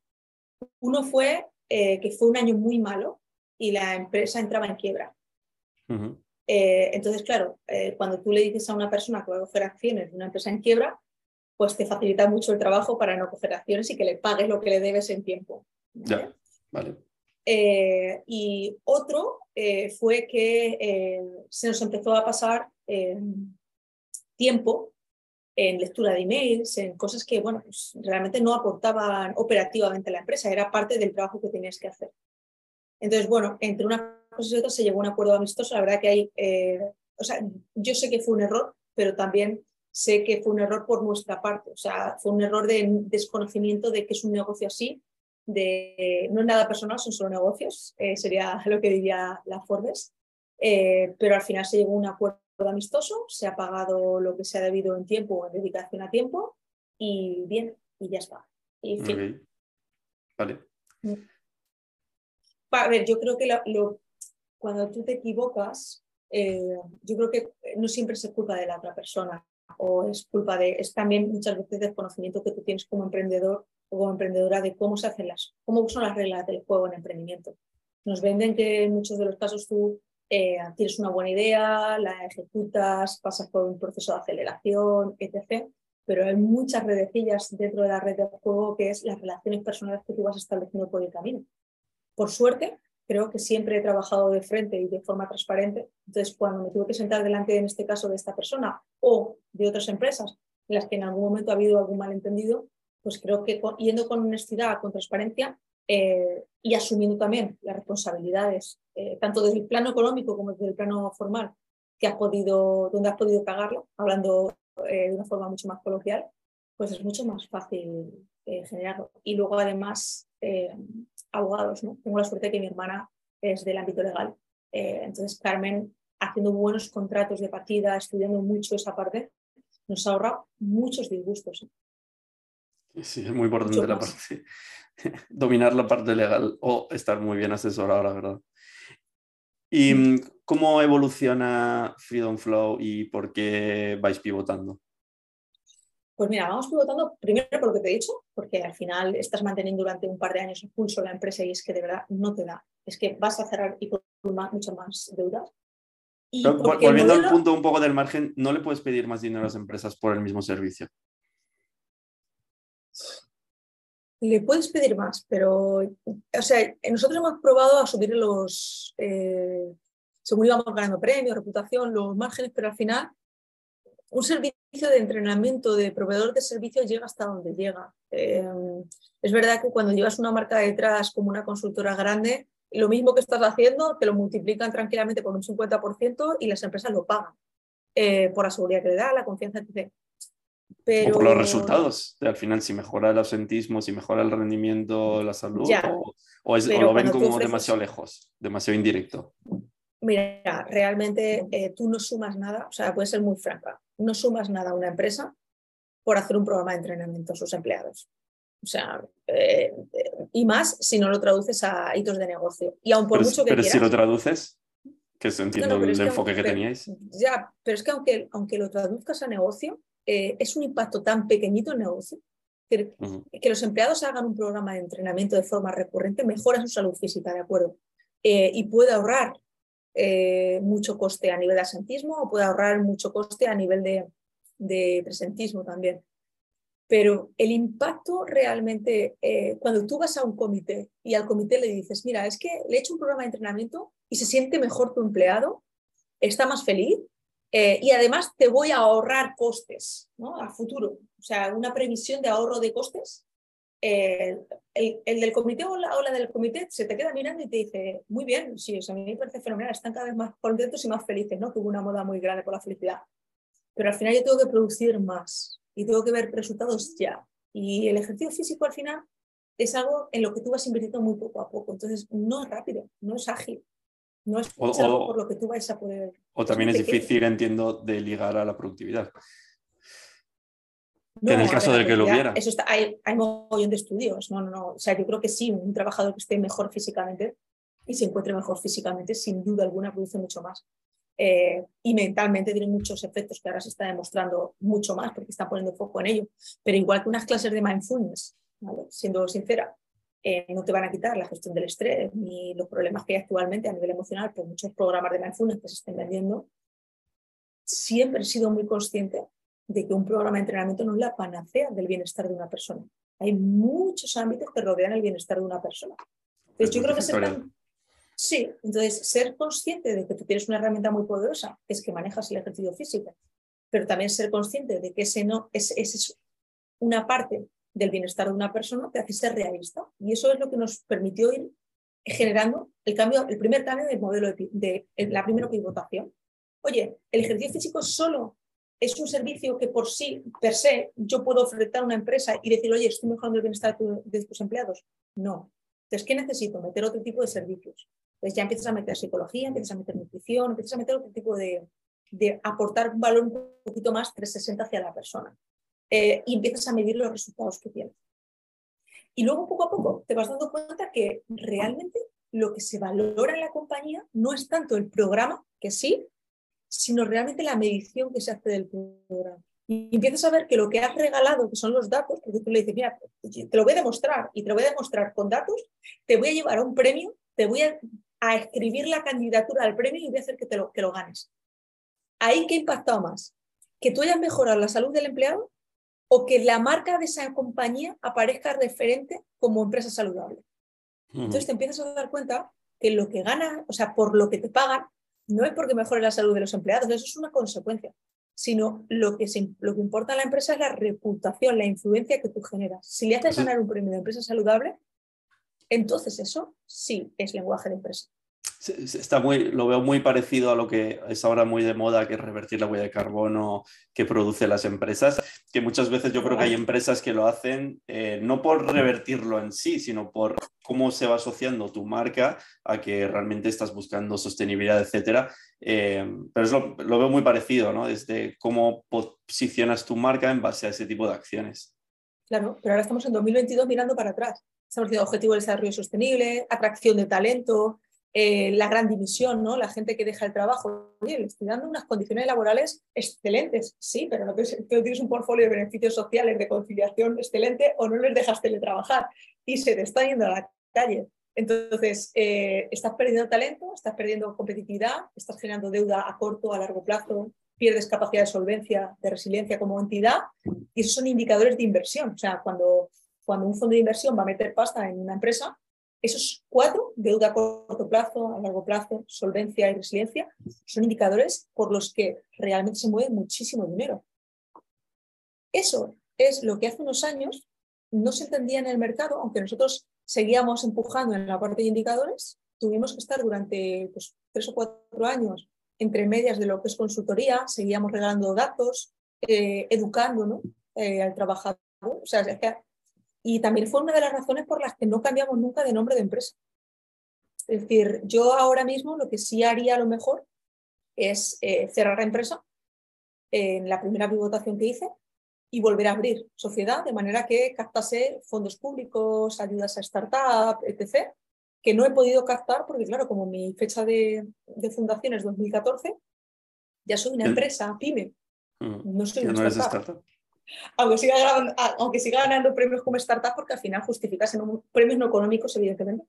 Uno fue eh, que fue un año muy malo y la empresa entraba en quiebra. Eh, entonces, claro, eh, cuando tú le dices a una persona que va a coger acciones de una empresa en quiebra, pues te facilita mucho el trabajo para no coger acciones y que le pagues lo que le debes en tiempo. Ya, vale. y otro fue que se nos empezó a pasar tiempo en lectura de emails, en cosas que bueno, pues realmente no aportaban operativamente a la empresa, era parte del trabajo que tenías que hacer. Entonces, bueno, entre una y otra se llegó a un acuerdo amistoso. La verdad que hay, eh, o sea, yo sé que fue un error, pero también sé que fue un error por nuestra parte. O sea, fue un error de desconocimiento de que es un negocio así, de no es nada personal, son solo negocios, eh, sería lo que diría la Forbes. Eh, pero al final se llegó a un acuerdo amistoso, se ha pagado lo que se ha debido en tiempo o en dedicación a tiempo y bien, y ya está. Y fin. Vale. Mm. A ver, yo creo que lo, cuando tú te equivocas, eh, yo creo que no siempre es culpa de la otra persona o es culpa de, es también muchas veces del conocimiento que tú tienes como emprendedor o como emprendedora de cómo se hacen las, cómo son las reglas del juego en emprendimiento. Nos venden que en muchos de los casos tú eh, tienes una buena idea, la ejecutas, pasas por un proceso de aceleración, etc. Pero hay muchas redecillas dentro de la red de juego que es las relaciones personales que tú vas estableciendo por el camino. Por suerte, creo que siempre he trabajado de frente y de forma transparente. Entonces, cuando me tuve que sentar delante, en este caso, de esta persona o de otras empresas en las que en algún momento ha habido algún malentendido, pues creo que yendo con honestidad, con transparencia, eh, y asumiendo también las responsabilidades, eh, tanto desde el plano económico como desde el plano formal, que has podido, donde has podido pagarlo, hablando eh, de una forma mucho más coloquial, pues es mucho más fácil generarlo. Y luego además, abogados, ¿no? Tengo la suerte de que mi hermana es del ámbito legal. entonces, Carmen, haciendo buenos contratos de partida, estudiando mucho esa parte, nos ahorra muchos disgustos. Sí, es muy importante la parte, dominar la parte legal o estar muy bien asesorado, la verdad. ¿Y cómo evoluciona Freedom Flow y por qué vais pivotando? Pues mira, vamos pivotando primero por lo que te he dicho, porque al final estás manteniendo durante un par de años el pulso la empresa y es que de verdad no te da. Es que vas a cerrar y con muchas más deudas. volviendo al punto un poco del margen, ¿no le puedes pedir más dinero a las empresas por el mismo servicio? Le puedes pedir más, pero, o sea, nosotros hemos probado a subir los, eh, según íbamos ganando premios, reputación, los márgenes, pero al final un servicio de entrenamiento de proveedor de servicios llega hasta donde llega. Eh, es verdad que cuando llevas una marca detrás como una consultora grande, lo mismo que estás haciendo te lo multiplican tranquilamente por un 50% y las empresas lo pagan eh, por la seguridad que le da, la confianza que te o por los resultados. Al final, si mejora el ausentismo, si mejora el rendimiento, la salud, o, lo ven como demasiado lejos, demasiado indirecto. Mira, realmente eh, tú no sumas nada, o sea, puede ser muy franca, no sumas nada a una empresa por hacer un programa de entrenamiento a sus empleados. O sea, eh, y más si no lo traduces a hitos de negocio. Y aun por mucho que Pero si lo traduces, que se entiende el enfoque que, teníais. Ya, pero es que aunque, aunque lo traduzcas a negocio, eh, es un impacto tan pequeñito el negocio Que, que, los empleados hagan un programa de entrenamiento de forma recurrente mejora su salud física, ¿de acuerdo? Eh, y puede ahorrar eh, mucho coste a nivel de asentismo o puede ahorrar mucho coste a nivel de, de presentismo también. Pero el impacto realmente, eh, cuando tú vas a un comité y al comité le dices, mira, es que le he hecho un programa de entrenamiento y se siente mejor tu empleado, está más feliz eh, y además te voy a ahorrar costes ¿no? a futuro. O sea, una previsión de ahorro de costes. Eh, el, del comité o la, del comité se te queda mirando y te dice, muy bien, sí, a mí me parece fenomenal, están cada vez más contentos y más felices, ¿no? Que hubo una moda muy grande por la felicidad. Pero al final yo tengo que producir más y tengo que ver resultados ya. Y el ejercicio físico al final es algo en lo que tú vas invirtiendo muy poco a poco. Entonces, no es rápido, no es ágil. No es algo por lo que tú vais a poder. O también es difícil, entiendo, de ligar a la productividad. En el caso de que lo hubiera. Eso está, hay, hay un montón de estudios. No, no, no. O sea, yo creo que sí, un trabajador que esté mejor físicamente y se encuentre mejor físicamente, sin duda alguna, produce mucho más. Eh, y mentalmente tiene muchos efectos que ahora se está demostrando mucho más porque está poniendo foco en ello. Pero igual que unas clases de mindfulness, siendo sincera, eh, no te van a quitar la gestión del estrés ni los problemas que hay actualmente a nivel emocional por muchos programas de mindfulness que se estén vendiendo. Siempre he sido muy consciente de que un programa de entrenamiento no es la panacea del bienestar de una persona. Hay muchos ámbitos que rodean el bienestar de una persona. Entonces, yo creo que ser Sí, entonces ser consciente de que tú tienes una herramienta muy poderosa, que es que manejas el ejercicio físico, pero también ser consciente de que ese no es, es una parte del bienestar de una persona te hace ser realista. Y eso es lo que nos permitió ir generando el cambio, el primer cambio del modelo de, la primera pivotación. Oye, el ejercicio físico solo es un servicio que por sí, per se, yo puedo ofrecer a una empresa y decir, oye, estoy mejorando el bienestar de, tus empleados. No. Entonces, ¿qué necesito? Meter otro tipo de servicios. Entonces ya empiezas a meter psicología, empiezas a meter nutrición, empiezas a meter otro tipo de, de aportar un valor un poquito más 360 hacia la persona. Eh, y empiezas a medir los resultados que tienes. Y luego poco a poco te vas dando cuenta que realmente lo que se valora en la compañía no es tanto el programa, que sí, sino realmente la medición que se hace del programa. Y empiezas a ver que lo que has regalado, que son los datos, porque tú le dices, mira, te lo voy a demostrar y te lo voy a demostrar con datos, te voy a llevar a un premio, te voy a, escribir la candidatura al premio y voy a hacer que, te lo, que lo ganes. Ahí, ¿qué ha impactado más? Que tú hayas mejorado la salud del empleado o que la marca de esa compañía aparezca referente como empresa saludable. Entonces te empiezas a dar cuenta que lo que ganas, o sea, por lo que te pagan, no es porque mejore la salud de los empleados, eso es una consecuencia, sino lo que, lo que importa a la empresa es la reputación, la influencia que tú generas. Si le haces ganar un premio de empresa saludable, entonces eso sí es lenguaje de empresa. Está muy, lo veo muy parecido a lo que es ahora muy de moda, que es revertir la huella de carbono que producen las empresas, que muchas veces yo creo que hay empresas que lo hacen eh, no por revertirlo en sí, sino por cómo se va asociando tu marca a que realmente estás buscando sostenibilidad, etcétera. Eh, pero es lo, lo, veo muy parecido, ¿no? Desde cómo posicionas tu marca en base a ese tipo de acciones. Claro, pero ahora estamos en 2022 mirando para atrás. Estamos diciendo objetivo de desarrollo sostenible, atracción de talento, eh, la gran división, ¿no? La gente que deja el trabajo. Oye, le estoy dando unas condiciones laborales excelentes, sí, pero no tienes un portfolio de beneficios sociales, de conciliación excelente o no les dejas teletrabajar y se te está yendo a la calle. Entonces, eh, estás perdiendo talento, estás perdiendo competitividad, estás generando deuda a corto, a largo plazo, pierdes capacidad de solvencia, de resiliencia como entidad y esos son indicadores de inversión. O sea, cuando, cuando un fondo de inversión va a meter pasta en una empresa, esos cuatro, deuda a corto plazo, a largo plazo, solvencia y resiliencia, son indicadores por los que realmente se mueve muchísimo dinero. Eso es lo que hace unos años no se entendía en el mercado, aunque nosotros seguíamos empujando en la parte de indicadores, tuvimos que estar durante pues, tres o cuatro años entre medias de lo que es consultoría, seguíamos regalando datos, eh, educando eh, al trabajador. O sea, y también fue una de las razones por las que no cambiamos nunca de nombre de empresa. Es decir, yo ahora mismo lo que sí haría a lo mejor es eh, cerrar la empresa en la primera pivotación que hice y volver a abrir sociedad de manera que captase fondos públicos, ayudas a startup, etc., que no he podido captar porque, claro, como mi fecha de, fundación es 2014, ya soy una empresa, pyme. Mm. No soy una startup. Aunque, siga ganando, aunque siga ganando premios como startup, porque al final justificas en premios no económicos, evidentemente,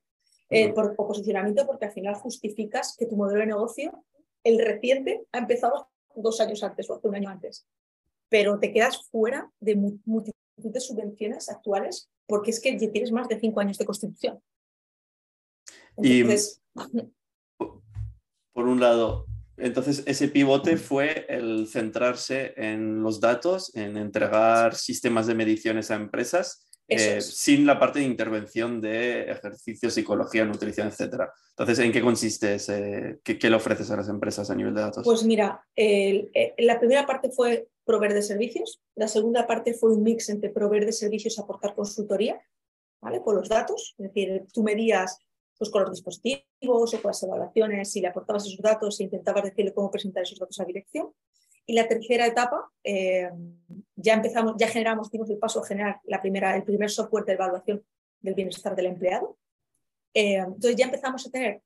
eh, por, posicionamiento, porque al final justificas que tu modelo de negocio, el reciente, ha empezado dos años antes o hace un año antes. Pero te quedas fuera de multitud de subvenciones actuales porque es que ya tienes más de cinco años de constitución. Entonces, y, por un lado, entonces, ese pivote fue el centrarse en los datos, en entregar sistemas de mediciones a empresas, eh, sin la parte de intervención de ejercicio, psicología, nutrición, etc. Entonces, ¿en qué consiste ese, qué, le ofreces a las empresas a nivel de datos? Pues mira, eh, la primera parte fue proveer de servicios, la segunda parte fue un mix entre proveer de servicios y aportar consultoría, ¿vale? Por los datos, es decir, tú medías pues con los dispositivos o con las evaluaciones, si le aportabas esos datos e intentabas decirle cómo presentar esos datos a dirección. Y la tercera etapa, eh, ya empezamos, ya generamos, dimos el paso a generar la primera, el primer software de evaluación del bienestar del empleado. Eh, entonces ya empezamos a tener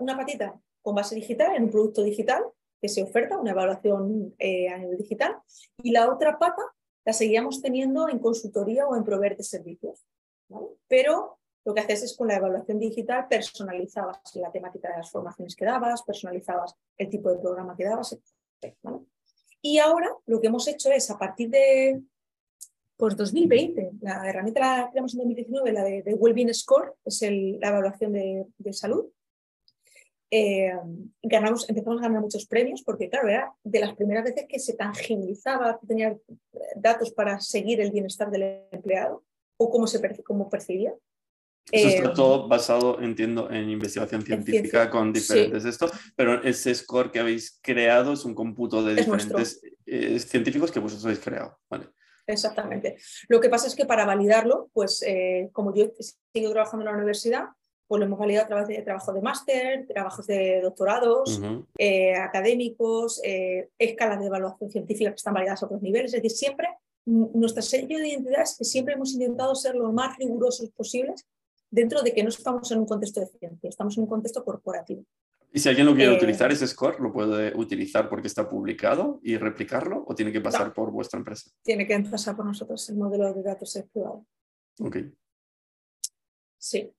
una patita con base digital en un producto digital que se oferta, una evaluación eh, a nivel digital, y la otra pata la seguíamos teniendo en consultoría o en proveer de servicios. Pero lo que haces es con la evaluación digital personalizabas la temática de las formaciones que dabas, personalizabas el tipo de programa que dabas, Y ahora lo que hemos hecho es a partir de pues 2020, la herramienta la creamos en 2019, la de, Wellbeing Score, es la evaluación de, salud. Eh, ganamos, empezamos a ganar muchos premios porque, claro, era de las primeras veces que se tangibilizaba, que tenía datos para seguir el bienestar del empleado o cómo, se, cómo percibía. Eso está todo basado, entiendo, en investigación científica con diferentes esto, pero ese score que habéis creado es un cómputo de diferentes eh, científicos que vosotros habéis creado. Vale. Exactamente. Lo que pasa es que para validarlo, pues eh, como yo seguido trabajando en la universidad, pues lo hemos validado a través de trabajo de máster, trabajos de doctorados, eh, académicos, escalas de evaluación científica que están validadas a otros niveles. Es decir, siempre nuestra sello de identidad es que siempre hemos intentado ser lo más rigurosos posibles dentro de que no estamos en un contexto de ciencia, estamos en un contexto corporativo. ¿Y si alguien lo quiere eh, utilizar, ese score lo puede utilizar porque está publicado y replicarlo o tiene que pasar por vuestra empresa? Tiene que pasar por nosotros, el modelo de datos es privado. Ok. Sí.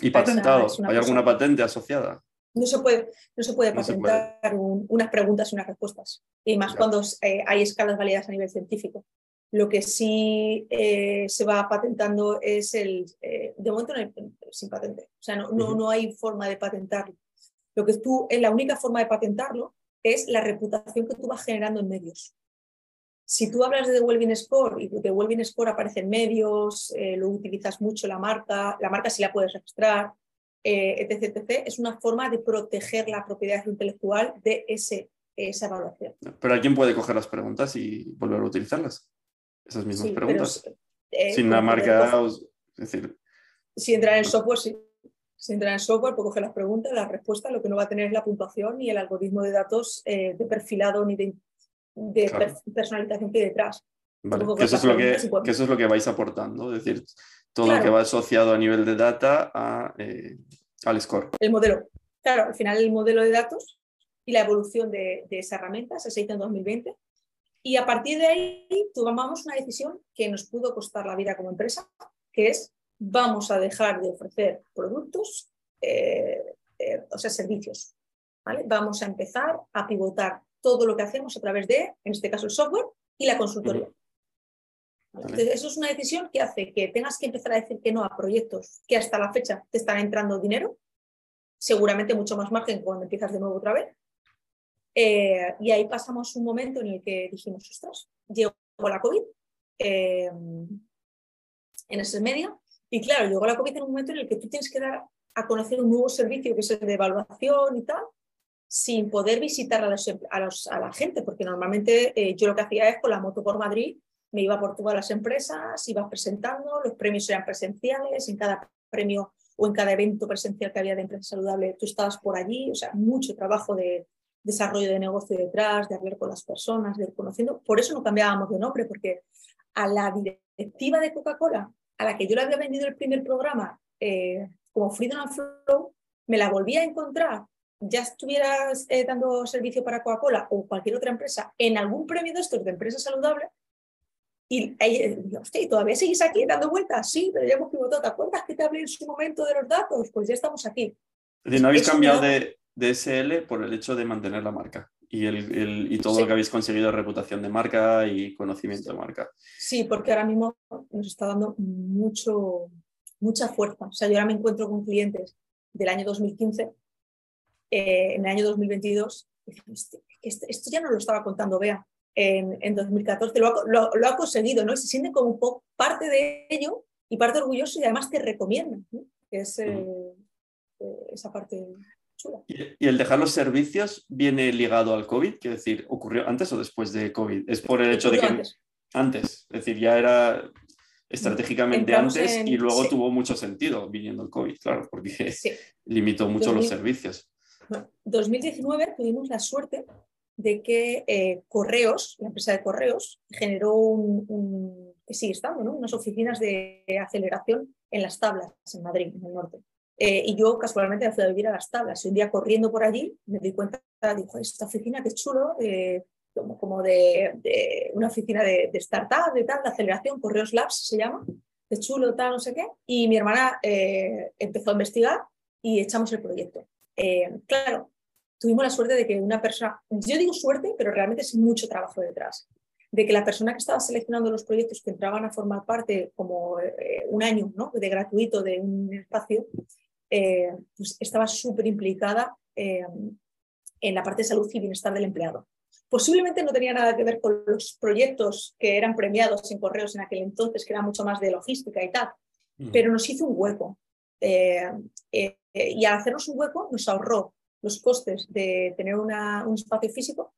¿Y patentado? ¿Hay alguna patente asociada? No se puede, no se puede patentar unas preguntas y unas respuestas. Y más cuando eh, hay escalas válidas a nivel científico. Lo que sí eh, se va patentando es el, eh, de momento no hay, sin patente, o sea, no, no, no, hay forma de patentarlo. Lo que tú, la única forma de patentarlo es la reputación que tú vas generando en medios. Si tú hablas de The Wellbeing Score y The Wellbeing Score aparece en medios, eh, lo utilizas mucho la marca, la marca sí la puedes registrar, etc, etc, es una forma de proteger la propiedad intelectual de ese, esa evaluación. Pero alguien puede coger las preguntas y volver a utilizarlas esas mismas preguntas. Eh, Sin la marca, es decir... Si entra en el software, sí. Si entra en el software, puede coger las preguntas, las respuestas, lo que no va a tener es la puntuación ni el algoritmo de datos eh, de perfilado ni de, personalización que hay detrás. que, eso es lo que, eso es lo que vais aportando, es decir, todo lo que va asociado a nivel de data a, eh, al score. El modelo. Claro, al final el modelo de datos y la evolución de, de esa herramienta se hizo en 2020 y a partir de ahí tomamos una decisión que nos pudo costar la vida como empresa, que es vamos a dejar de ofrecer productos, eh, eh, o sea, servicios. ¿vale? Vamos a empezar a pivotar todo lo que hacemos a través de, en este caso, el software y la consultoría. Entonces, eso es una decisión que hace que tengas que empezar a decir que no a proyectos que hasta la fecha te están entrando dinero, seguramente mucho más margen cuando empiezas de nuevo otra vez, eh, y ahí pasamos un momento en el que dijimos, ostras, llegó la COVID eh, en ese medio. Y claro, llegó la COVID en un momento en el que tú tienes que dar a conocer un nuevo servicio que es el de evaluación y tal, sin poder visitar a, a, la gente, porque normalmente eh, yo lo que hacía es con la moto por Madrid, me iba por todas las empresas, iba presentando, los premios eran presenciales, en cada premio o en cada evento presencial que había de empresa saludable, tú estabas por allí, o sea, mucho trabajo de, desarrollo de negocio detrás, de hablar con las personas, de ir conociendo. Por eso no cambiábamos de nombre, porque a la directiva de Coca-Cola, a la que yo le había vendido el primer programa eh, como Freedom and Flow, me la volví a encontrar, ya estuvieras eh, dando servicio para Coca-Cola o cualquier otra empresa, en algún premio de estos de empresa saludable, Y, y, todavía seguís aquí dando vueltas, sí, pero ya hemos pivotado. ¿Te acuerdas que te hablé en su momento de los datos? Pues ya estamos aquí. Es decir, no habéis cambiado de, de, SL por el hecho de mantener la marca y, el, y todo lo que habéis conseguido reputación de marca y conocimiento de marca. Sí, porque ahora mismo nos está dando mucho, mucha fuerza. O sea, yo ahora me encuentro con clientes del año 2015, eh, en el año 2022, esto ya no lo estaba contando Bea en, en 2014, lo ha, lo, ha, conseguido, ¿no? se siente como un poco parte de ello y parte orgulloso y además te recomienda, que es eh, eh, esa parte chula. ¿Y, el dejar los servicios viene ligado al COVID? Quiero decir, ¿ocurrió antes o después de COVID? Es por el hecho de que... Antes. antes. es decir, ya era estratégicamente antes y luego tuvo mucho sentido viniendo el COVID, claro, porque limitó mucho los servicios. En 2019 tuvimos la suerte de que eh, Correos, la empresa de Correos, generó un, que sigue estando, ¿no? unas oficinas de aceleración en las tablas en Madrid, en el norte. Eh, y yo casualmente fui a vivir a las tablas y un día corriendo por allí me di cuenta, dijo, esta oficina que chulo, eh, como, como de, una oficina de, de, startup, de tal, de aceleración, Correos Labs se llama, de chulo, tal, no sé qué. Y mi hermana empezó a investigar y echamos el proyecto. claro, tuvimos la suerte de que una persona, yo digo suerte, pero realmente es mucho trabajo detrás, de que la persona que estaba seleccionando los proyectos que entraban a formar parte como eh, un año ¿no? de gratuito de un espacio, eh, pues estaba súper implicada eh, en la parte de salud y bienestar del empleado. Posiblemente no tenía nada que ver con los proyectos que eran premiados en correos en aquel entonces, que era mucho más de logística y tal, mm. pero nos hizo un hueco. y al hacernos un hueco nos ahorró los costes de tener un espacio físico,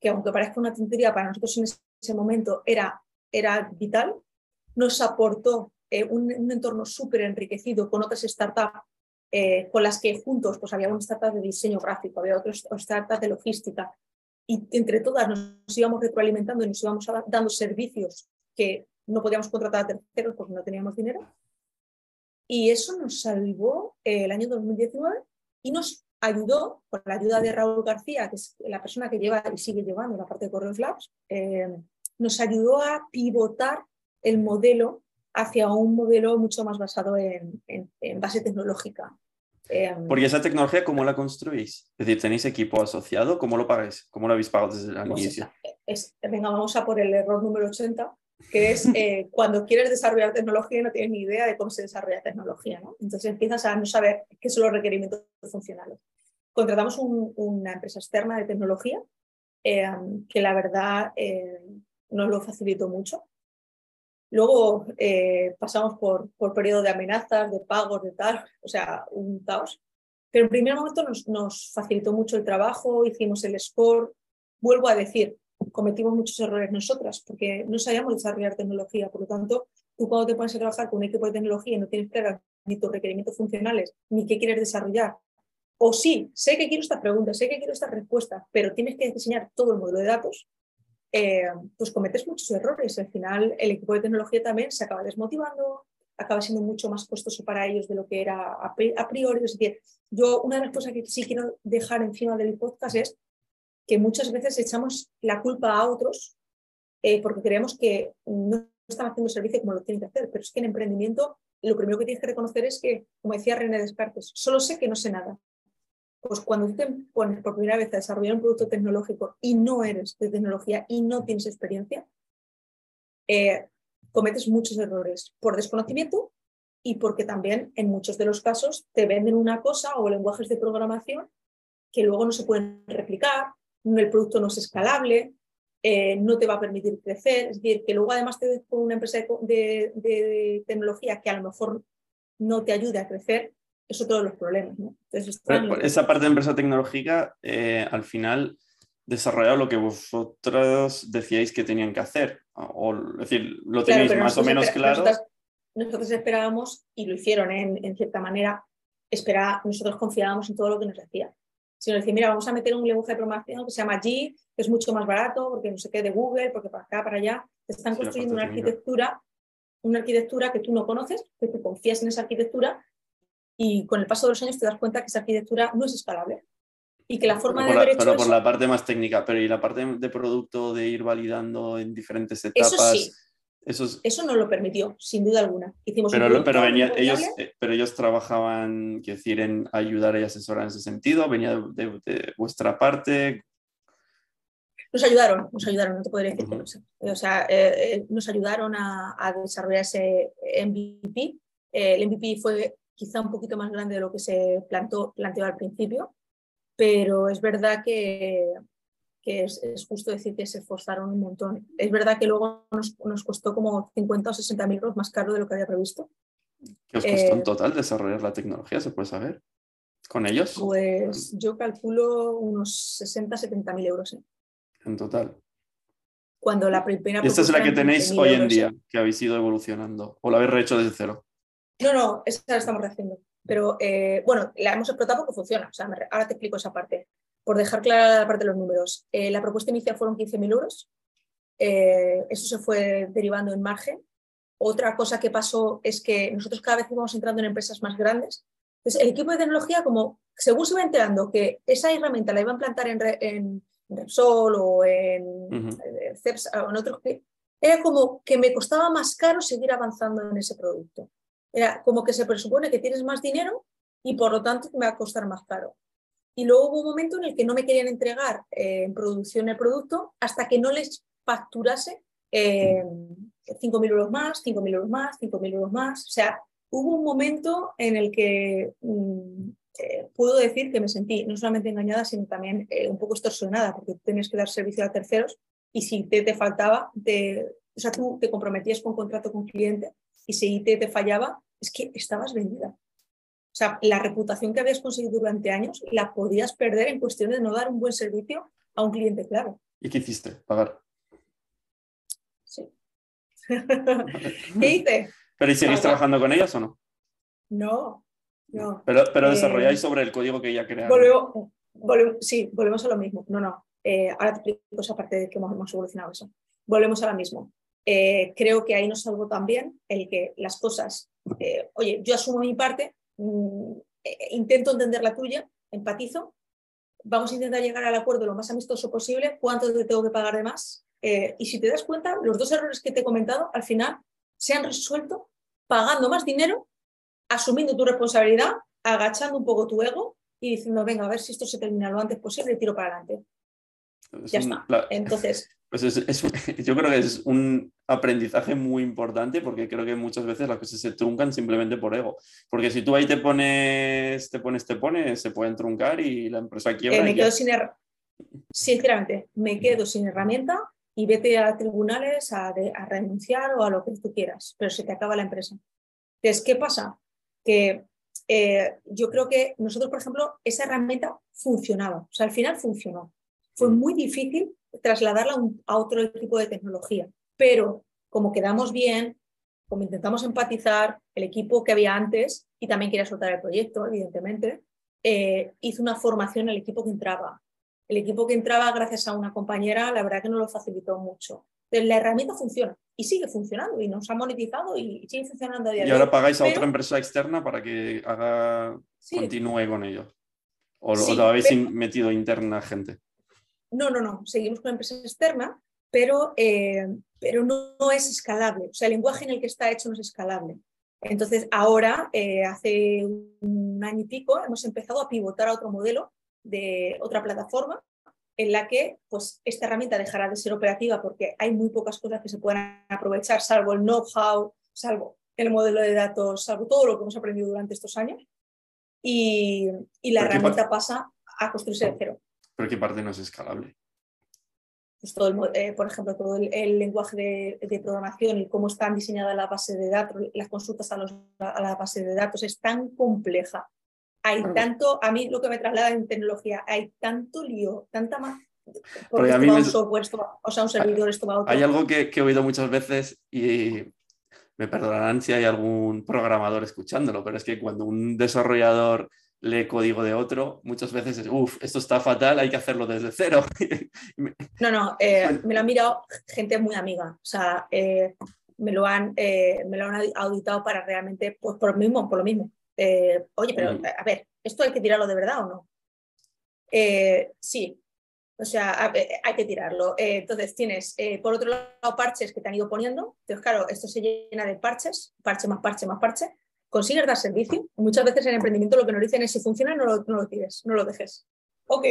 que aunque parezca una tontería, para nosotros en ese momento era, era vital, nos aportó eh, un, entorno súper enriquecido con otras startups eh, con las que juntos pues había una startup de diseño gráfico, había otras startups de logística, y entre todas nos, íbamos retroalimentando y nos íbamos dando servicios que no podíamos contratar a terceros porque no teníamos dinero. Y eso nos salvó eh, el año 2019 y nos ayudó, con la ayuda de Raúl García, que es la persona que lleva y sigue llevando la parte de Correos Labs, eh, nos ayudó a pivotar el modelo hacia un modelo mucho más basado en, base tecnológica. Eh, Porque esa tecnología, ¿cómo la construís? Es decir, ¿tenéis equipo asociado? ¿Cómo lo pagáis? ¿Cómo lo habéis pagado desde el pues inicio? venga, vamos a por el error número 80, que es eh, cuando quieres desarrollar tecnología y no tienes ni idea de cómo se desarrolla tecnología. ¿no? Entonces empiezas a no saber qué son los requerimientos funcionales. Contratamos una empresa externa de tecnología eh, que la verdad eh, nos lo facilitó mucho. Luego pasamos por, por periodo de amenazas, de pagos, de tal, o sea, un caos. Pero en primer momento nos, nos facilitó mucho el trabajo, hicimos el score. Vuelvo a decir, cometimos muchos errores nosotras porque no sabíamos desarrollar tecnología. Por lo tanto, tú cuando te pones a trabajar con un equipo de tecnología y no tienes claro ni tus requerimientos funcionales, ni qué quieres desarrollar, o sí, sé que quiero esta pregunta, sé que quiero esta respuesta, pero tienes que diseñar todo el modelo de datos, eh, pues cometes muchos errores. Al final, el equipo de tecnología también se acaba desmotivando, acaba siendo mucho más costoso para ellos de lo que era a priori. Es decir, yo una de las cosas que sí quiero dejar encima del podcast es que muchas veces echamos la culpa a otros eh, porque creemos que no están haciendo servicio como lo tienen que hacer, pero es que en emprendimiento lo primero que tienes que reconocer es que, como decía René Descartes, solo sé que no sé nada. Pues cuando tú te pones por primera vez a desarrollar un producto tecnológico y no eres de tecnología y no tienes experiencia, eh, cometes muchos errores por desconocimiento y porque también en muchos de los casos te venden una cosa o lenguajes de programación que luego no se pueden replicar el producto no es escalable, eh, no te va a permitir crecer, es decir, que luego además te des con una empresa de, tecnología que a lo mejor no te ayude a crecer, es otro de los problemas. esa parte de empresa tecnológica, eh, al final, desarrollado lo que vosotros decíais que tenían que hacer, o es decir, lo tenéis más o menos claro. Nosotros, esperábamos, y lo hicieron en, en cierta manera, esperá, nosotros confiábamos en todo lo que nos decían sino decir, mira, vamos a meter un lenguaje de programación que se llama G, que es mucho más barato, porque no sé qué, de Google, porque para acá, para allá, te están construyendo una arquitectura, una arquitectura que tú no conoces, que tú confías en esa arquitectura y con el paso de los años te das cuenta que esa arquitectura no es escalable. Y que la forma de haber Pero por la parte más técnica, pero y la parte de producto, de ir validando en diferentes etapas. Eso sí, Eso, Eso no lo permitió, sin duda alguna. Hicimos pero, pero, venía, ellos, eh, pero ellos trabajaban, quiero decir, en ayudar y asesorar en ese sentido. ¿Venía de, vuestra parte? Nos ayudaron, nos ayudaron, no te podría decir que O sea, eh, eh, nos ayudaron a, a, desarrollar ese MVP. el MVP fue quizá un poquito más grande de lo que se plantó, planteó al principio, pero es verdad que, que es, justo decir que se esforzaron un montón. Es verdad que luego nos, nos costó como 50 o 60 mil euros más caro de lo que había previsto. ¿Qué os costó en eh, total desarrollar la tecnología? ¿Se puede saber? ¿Con ellos? Pues yo calculo unos 60, 70 mil euros. ¿eh? En total. Cuando la primera. esta es la que tenéis hoy en día, que habéis ido evolucionando? ¿O la habéis rehecho desde cero? No, no, esa la estamos rehaciendo. Pero eh, bueno, la hemos explotado porque funciona. O sea, ahora te explico esa parte. Por dejar clara la parte de los números. Eh, la propuesta inicial fueron 15.000 euros. Eh, eso se fue derivando en margen. Otra cosa que pasó es que nosotros cada vez íbamos entrando en empresas más grandes. Entonces, el equipo de tecnología, como según se iba enterando que esa herramienta la iba a implantar en, en Repsol o en CEPS o en otros, era como que me costaba más caro seguir avanzando en ese producto. Era como que se presupone que tienes más dinero y por lo tanto me va a costar más caro. Y luego hubo un momento en el que no me querían entregar eh, en producción el producto hasta que no les facturase eh, 5.000 euros más, 5.000 euros más, 5.000 euros más. O sea, hubo un momento en el que mm, eh, puedo decir que me sentí no solamente engañada, sino también eh, un poco extorsionada, porque tenías que dar servicio a terceros y si te, te faltaba, te, o sea, tú te comprometías con contrato con cliente y si IT te fallaba, es que estabas vendida. O sea, la reputación que habías conseguido durante años la podías perder en cuestión de no dar un buen servicio a un cliente claro. ¿Y qué hiciste? ¿Pagar? Sí. ¿Qué hice? ¿Pero y seguís trabajando con ellos o no? No, no. Pero, pero eh, desarrolláis sobre el código que ya crearon. Volvemos, sí, volvemos a lo mismo. No, no. Eh, ahora te explico esa parte de que hemos, hemos evolucionado eso. Volvemos a lo mismo. Eh, creo que ahí nos salvó también el que las cosas, eh, oye, yo asumo mi parte, mm, eh, intento entender la tuya, empatizo, vamos a intentar llegar al acuerdo lo más amistoso posible, cuánto te tengo que pagar de más. y si te das cuenta, los dos errores que te he comentado al final se han resuelto pagando más dinero, asumiendo tu responsabilidad, agachando un poco tu ego y diciendo, venga, a ver si esto se termina lo antes posible y tiro para adelante. ya está. Entonces, pues yo creo que es un aprendizaje muy importante porque creo que muchas veces las cosas se truncan simplemente por ego. Porque si tú ahí te pones, te pones, te pones, se pueden truncar y la empresa quiebra. Eh, me quedo sin Sinceramente, me quedo sin herramienta y vete a tribunales a, a, renunciar o a lo que tú quieras, pero se te acaba la empresa. Entonces, ¿qué pasa? Que eh, yo creo que nosotros, por ejemplo, esa herramienta funcionaba, o sea, al final funcionó. Fue mm. muy difícil trasladarla a otro equipo de tecnología. Pero como quedamos bien, como intentamos empatizar, el equipo que había antes, y también quería soltar el proyecto, evidentemente, eh, hizo una formación al equipo que entraba. El equipo que entraba, gracias a una compañera, la verdad que nos lo facilitó mucho. Entonces, la herramienta funciona y sigue funcionando y nos ha monetizado y sigue funcionando a día de hoy. Y ahora pagáis a otra empresa externa para que haga, continúe con ello. ¿O, lo habéis metido interna gente? No, no, no, seguimos con la empresa externa, pero, eh, pero no, es escalable. O sea, el lenguaje en el que está hecho no es escalable. Entonces, ahora, eh, hace un año y pico, hemos empezado a pivotar a otro modelo de otra plataforma en la que pues, esta herramienta dejará de ser operativa porque hay muy pocas cosas que se puedan aprovechar, salvo el know-how, salvo el modelo de datos, salvo todo lo que hemos aprendido durante estos años. Y, y la herramienta pasa a construirse de cero. ¿Pero qué parte no es escalable? Pues todo eh, por ejemplo, todo el, lenguaje de, programación y cómo están diseñadas la base de datos, las consultas a, la base de datos es tan compleja. Hay tanto, a mí lo que me traslada en tecnología, hay tanto lío, tanta más. Porque, a mí un software, o sea, un servidor, esto va a otro. Hay algo que, que he oído muchas veces y me perdonarán si hay algún programador escuchándolo, pero es que cuando un desarrollador lee código de otro, muchas veces es, uff, esto está fatal, hay que hacerlo desde cero. no, no, eh, me lo han mirado gente muy amiga, o sea, eh, me, lo han, eh, me lo han auditado para realmente, pues por lo mismo, por lo mismo. oye, pero a ver, ¿esto hay que tirarlo de verdad o no? sí, O sea, hay que tirarlo. Entonces tienes, por otro lado, parches que te han ido poniendo. Entonces, claro, esto se llena de parches, parche más parche más parche. Consigues dar servicio. Muchas veces en emprendimiento lo que nos dicen es si funciona, no lo, no lo tires, no lo dejes. Ok,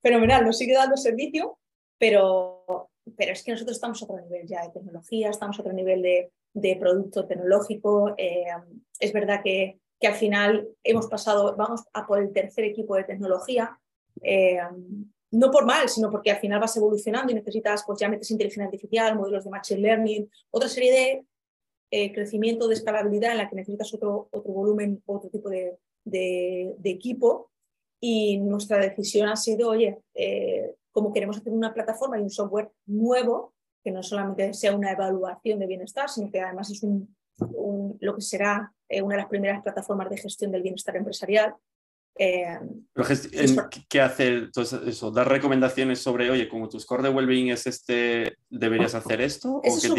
fenomenal, nos sigue dando servicio, pero, pero es que nosotros estamos a otro nivel ya de tecnología, estamos a otro nivel de, de producto tecnológico. Eh, es verdad que, que, al final hemos pasado, vamos a por el tercer equipo de tecnología no por mal, sino porque al final vas evolucionando y necesitas, pues ya metes inteligencia artificial, modelos de machine learning, otra serie de eh, crecimiento, de escalabilidad en la que necesitas otro, otro volumen, otro tipo de, equipo. Y nuestra decisión ha sido, oye, eh, como queremos hacer una plataforma y un software nuevo, que no solamente sea una evaluación de bienestar, sino que además es un, lo que será eh, una de las primeras plataformas de gestión del bienestar empresarial, eh, ¿Qué hace eso? ¿Dar recomendaciones sobre, oye, como tu score de well-being es este, deberías hacer esto? Ese es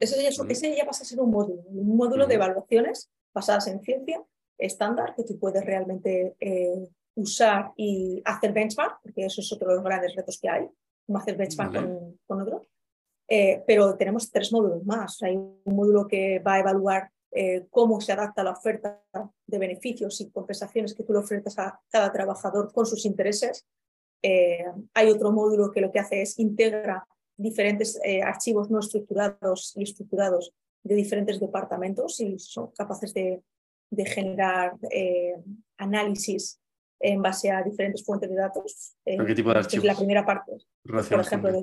un módulo. Ese, ya, pasa a ser un módulo, un módulo de evaluaciones basadas en ciencia estándar que tú puedes realmente eh, usar y hacer benchmark, porque eso es otro de los grandes retos que hay, como hacer benchmark con, con, otro. Eh, pero tenemos tres módulos más. Hay un módulo que va a evaluar eh, cómo se adapta la oferta de beneficios y compensaciones que tú le ofertas a cada trabajador con sus intereses. Eh, hay otro módulo que lo que hace es integra diferentes eh, archivos no estructurados y estructurados de diferentes departamentos y son capaces de, generar análisis en base a diferentes fuentes de datos. ¿Qué tipo de archivos? La primera parte, por ejemplo,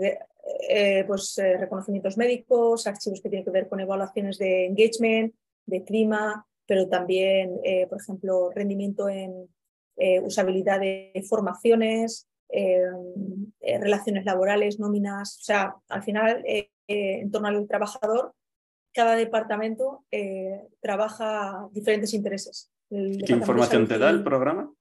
pues, reconocimientos médicos, archivos que tienen que ver con evaluaciones de engagement, de clima, pero también, eh, por ejemplo, rendimiento en eh, usabilidad de formaciones, eh, relaciones laborales, nóminas. O sea, al final, en torno al trabajador, cada departamento trabaja diferentes intereses. ¿Qué información te da el programa?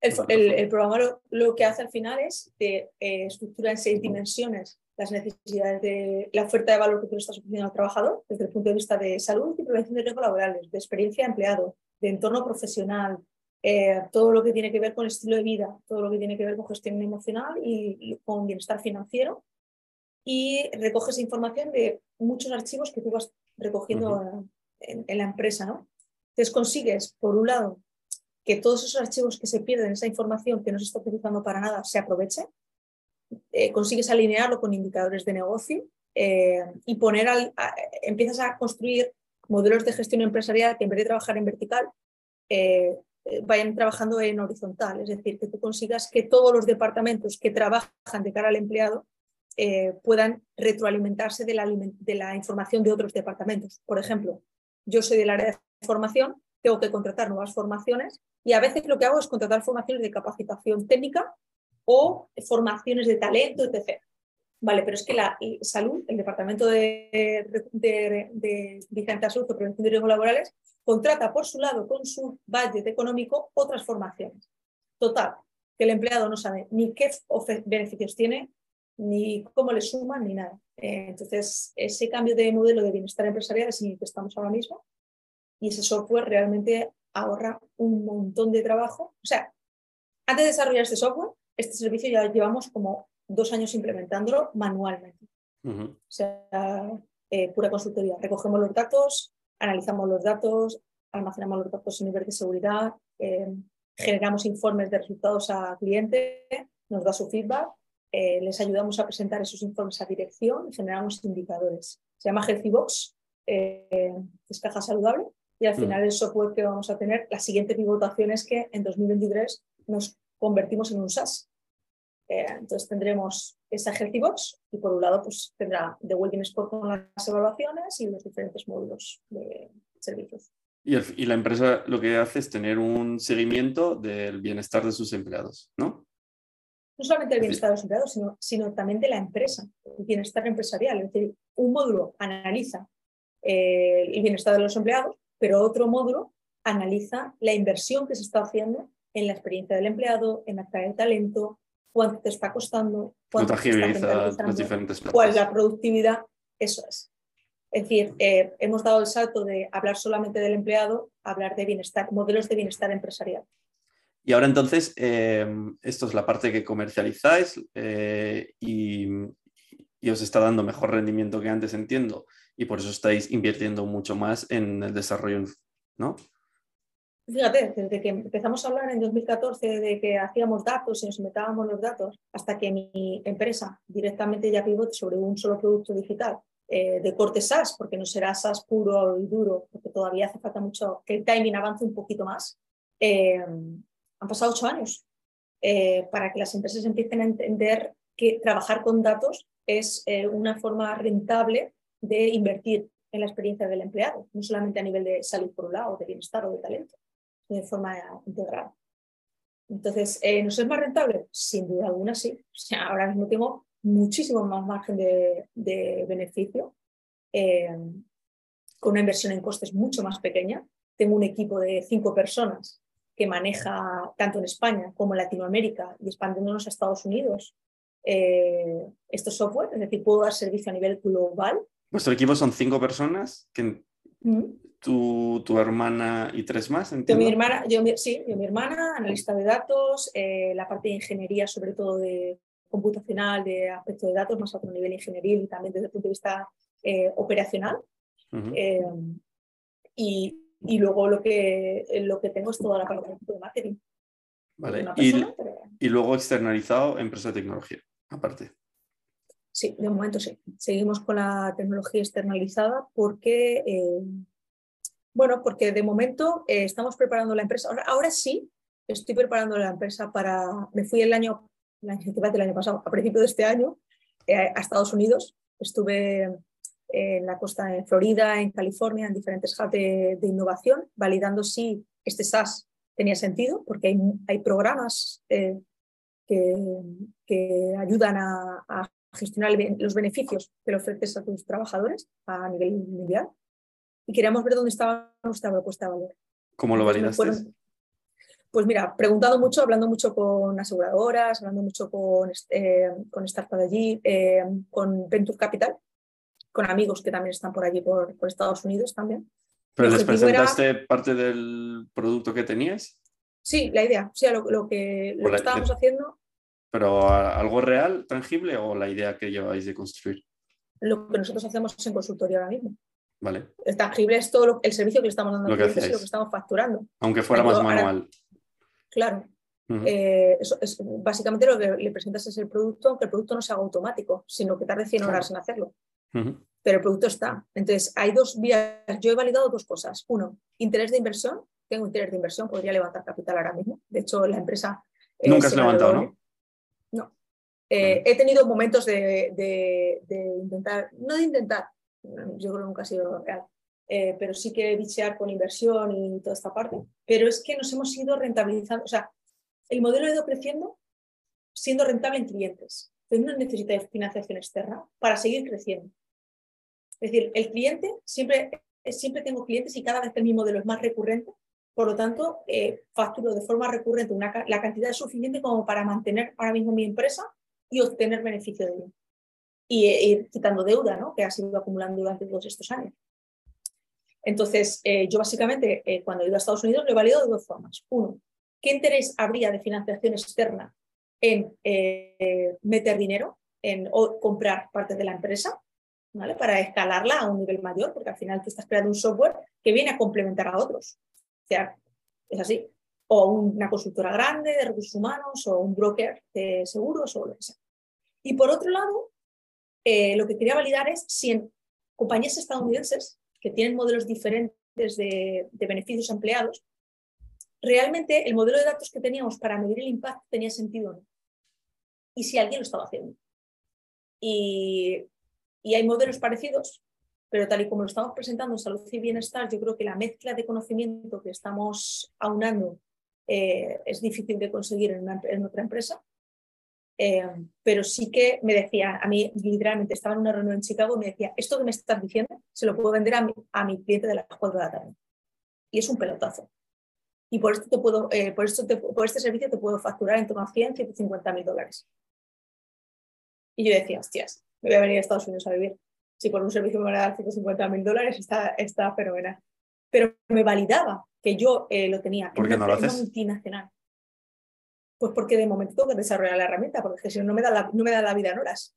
El, programa lo, que hace al final es que estructura en seis dimensiones las necesidades de la oferta de valor que tú le estás ofreciendo al trabajador desde el punto de vista de salud y prevención de riesgos laborales, de experiencia de empleado, de entorno profesional, eh, todo lo que tiene que ver con estilo de vida, todo lo que tiene que ver con gestión emocional y, con bienestar financiero. Y recoges información de muchos archivos que tú vas recogiendo en, en, la empresa. ¿no? Entonces consigues, por un lado, que todos esos archivos que se pierden, esa información que no se está utilizando para nada, se aproveche eh, consigues alinearlo con indicadores de negocio eh, y poner al, empiezas a construir modelos de gestión empresarial que en vez de trabajar en vertical, eh, vayan trabajando en horizontal, es decir, que tú consigas que todos los departamentos que trabajan de cara al empleado puedan retroalimentarse de la, de la información de otros departamentos. Por ejemplo, yo soy del área de formación, tengo que contratar nuevas formaciones y a veces lo que hago es contratar formaciones de capacitación técnica o formaciones de talento, etc. Vale, pero es que la salud, el Departamento de, de, de, Salud o Prevención de Riesgos Laborales, contrata por su lado, con su budget económico, otras formaciones. Total, que el empleado no sabe ni qué beneficios tiene, ni cómo le suman, ni nada. Eh, entonces, ese cambio de modelo de bienestar empresarial es en el que estamos ahora mismo y ese software realmente ahorra un montón de trabajo. O sea, antes de desarrollar este software, este servicio ya llevamos como dos años implementándolo manualmente. O sea, eh, pura consultoría. Recogemos los datos, analizamos los datos, almacenamos los datos en nivel de seguridad, eh, generamos informes de resultados a cliente, nos da su feedback, eh, les ayudamos a presentar esos informes a dirección y generamos indicadores. Se llama Healthybox, es caja saludable, y al final el software que vamos a tener, la siguiente pivotación es que en 2023 nos convertimos en un SaaS. Eh, entonces tendremos esa Box y por un lado pues, tendrá The Wellbeing Sport con las evaluaciones y los diferentes módulos de servicios. Y, y, la empresa lo que hace es tener un seguimiento del bienestar de sus empleados, ¿no? No solamente el bienestar de los empleados, sino, sino también de la empresa, el bienestar empresarial. Es decir, un módulo analiza eh, el bienestar de los empleados, pero otro módulo analiza la inversión que se está haciendo en la experiencia del empleado, en atraer talento, cuánto te está costando, cuánto te está los diferentes cuál es la productividad, eso es. Es decir, eh, hemos dado el salto de hablar solamente del empleado a hablar de bienestar, modelos de bienestar empresarial. Y ahora entonces, em, esto es la parte que comercializáis eh, y, y, os está dando mejor rendimiento que antes, entiendo, y por eso estáis invirtiendo mucho más en el desarrollo, ¿no? Fíjate, desde que empezamos a hablar en 2014 de que hacíamos datos y nos metábamos los datos, hasta que mi empresa directamente ya pivote sobre un solo producto digital eh, de corte SaaS, porque no será SaaS puro y duro, porque todavía hace falta mucho que el timing avance un poquito más. Eh, han pasado ocho años eh, para que las empresas empiecen a entender que trabajar con datos es una forma rentable de invertir en la experiencia del empleado, no solamente a nivel de salud por un lado, de bienestar o de talento de forma integral. Entonces, eh, ¿nos es más rentable? Sin duda alguna, sí. Ahora mismo tengo muchísimo más margen de, beneficio, eh, con una inversión en costes mucho más pequeña. Tengo un equipo de cinco personas que maneja tanto en España como en Latinoamérica y expandiéndonos a Estados Unidos eh, estos software, es decir, puedo dar servicio a nivel global. Vuestro equipo son cinco personas que tu, tu, hermana y tres más, entiendo. Yo, mi hermana, yo, sí, yo mi hermana, analista de datos, eh, la parte de ingeniería, sobre todo de computacional, de aspecto de datos, más a otro nivel ingenieril y también desde el punto de vista eh, operacional. Eh, y, y, luego lo que, lo que tengo es toda la parte de marketing. Vale. y, y luego externalizado empresa de tecnología, aparte. Sí, de momento sí. Seguimos con la tecnología externalizada porque bueno, porque de momento eh, estamos preparando la empresa. Ahora, sí, estoy preparando la empresa para. Me fui el año, la iniciativa del año pasado, a principio de este año, eh, a Estados Unidos. Estuve eh, en la costa de Florida, en California, en diferentes hubs de, innovación, validando si este SaaS tenía sentido, porque hay, programas que, que, ayudan a gestionar los beneficios que le ofreces a tus trabajadores a nivel mundial y queríamos ver dónde estaba nuestra propuesta de valor. ¿Cómo lo validaste? pues mira, preguntado mucho, hablando mucho con aseguradoras, hablando mucho con, eh, con startups de allí, eh, con Venture Capital, con amigos que también están por allí, por, por Estados Unidos también. ¿Pero les presentaste parte del producto que tenías? Sí, la idea, o sea, lo, que, lo que estábamos haciendo. ¿Pero algo real, tangible o la idea que lleváis de construir? Lo que nosotros hacemos en consultoría ahora mismo. Vale. El tangible es todo el servicio que le estamos dando a los clientes y lo que estamos facturando. Aunque fuera más manual. claro. Eh, básicamente lo que le presentas es el producto, aunque el producto no sea automático, sino que tarde 100 horas en hacerlo. Pero el producto está. Entonces, hay dos vías. Yo he validado dos cosas. Uno, interés de inversión. Tengo interés de inversión, podría levantar capital ahora mismo. De hecho, la empresa. Eh, Nunca has levantado. No. Eh, he tenido momentos de, de intentar, no de intentar, yo creo que nunca ha sido real. Eh, pero sí que bichear con inversión y toda esta parte. Pero es que nos hemos ido rentabilizando, o sea, el modelo ha ido creciendo siendo rentable en clientes, pero no necesita financiación externa para seguir creciendo. Es decir, el cliente, siempre, siempre tengo clientes y cada vez mi modelo es más recurrente, por lo tanto, eh, facturo de forma recurrente una, la cantidad suficiente como para mantener ahora mismo mi empresa y obtener beneficio de ello y ir quitando deuda ¿no? que ha sido acumulando durante todos estos años. Entonces, eh, yo básicamente, eh, cuando he ido a Estados Unidos, lo he valido de dos formas. Uno, ¿qué interés habría de financiación externa en eh, meter dinero en, o comprar parte de la empresa? ¿vale? Para escalarla a un nivel mayor, porque al final tú estás creando un software que viene a complementar a otros. O sea, es así. O una consultora grande de recursos humanos o un broker de seguros o lo que sea. Y por otro lado, eh, lo que quería validar es si en compañías estadounidenses que tienen modelos diferentes de, beneficios empleados, realmente el modelo de datos que teníamos para medir el impacto tenía sentido o no. Y si alguien lo estaba haciendo. Y, hay modelos parecidos, pero tal y como lo estamos presentando en salud y bienestar, yo creo que la mezcla de conocimiento que estamos aunando eh, es difícil de conseguir en otra empresa. Eh, pero sí que me decía, a mí literalmente estaba en una reunión en Chicago y me decía, esto que me estás diciendo se lo puedo vender a mi, a mi cliente de las 4 de la tarde. Y es un pelotazo. Y por, esto te puedo, eh, por, esto por este servicio te puedo facturar en torno a 100, 150 mil dólares. Y yo decía, hostias, me voy a venir a Estados Unidos a vivir. Si por un servicio me van a dar 150 mil dólares, está, está fenomenal. Pero me validaba que yo eh, lo tenía en una, no multinacional Pues porque de momento tengo que desarrollar la herramienta, porque si no, no me da la, no me da la vida en horas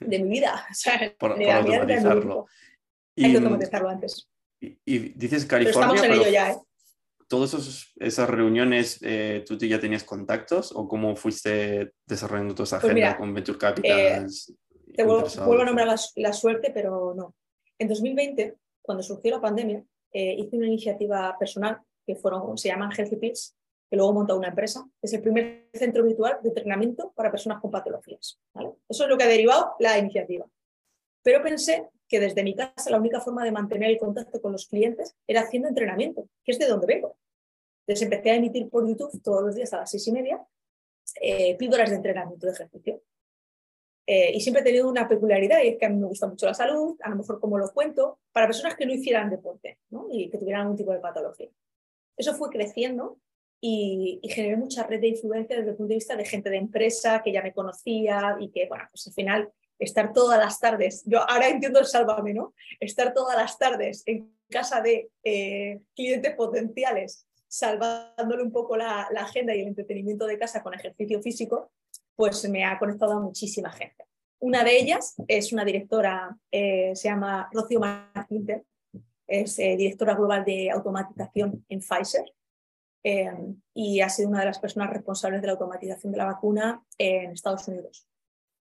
de mi vida. O sea, por, por automatizarlo. tiempo. Hay que Y, automatizarlo antes. y- y dices Pero California, estamos en pero ello ya, ¿eh? todas esas reuniones, eh, ¿tú ya tenías contactos o cómo fuiste desarrollando toda esa Pues agenda mira, con Venture Capitals? Te vuelvo, vuelvo a nombrar la, la suerte, pero no. En 2020, cuando surgió la pandemia, eh, hice una iniciativa personal que fueron, se llaman Healthy Pills, que luego he montado una empresa. Es el primer centro virtual de entrenamiento para personas con patologías. ¿vale? Eso es lo que ha derivado la iniciativa. Pero pensé que desde mi casa la única forma de mantener el contacto con los clientes era haciendo entrenamiento, que es de donde vengo. Entonces empecé a emitir por YouTube todos los días a las seis y media eh, píldoras de entrenamiento de ejercicio. Eh, y siempre he tenido una peculiaridad y es que a mí me gusta mucho la salud, a lo mejor como lo cuento, para personas que no hicieran deporte ¿no? y que tuvieran algún tipo de patología. Eso fue creciendo y, generé mucha red de influencia desde el punto de vista de gente de empresa que ya me conocía y que, bueno, pues al final estar todas las tardes, yo ahora entiendo el sálvame, ¿no? Estar todas las tardes en casa de eh, clientes potenciales, salvándole un poco la, agenda y el entretenimiento de casa con ejercicio físico, pues me ha conectado a muchísima gente. Una de ellas es una directora, eh, se llama Rocío Martínez, es eh, directora global de automatización en Pfizer eh, y ha sido una de las personas responsables de la automatización de la vacuna en Estados Unidos.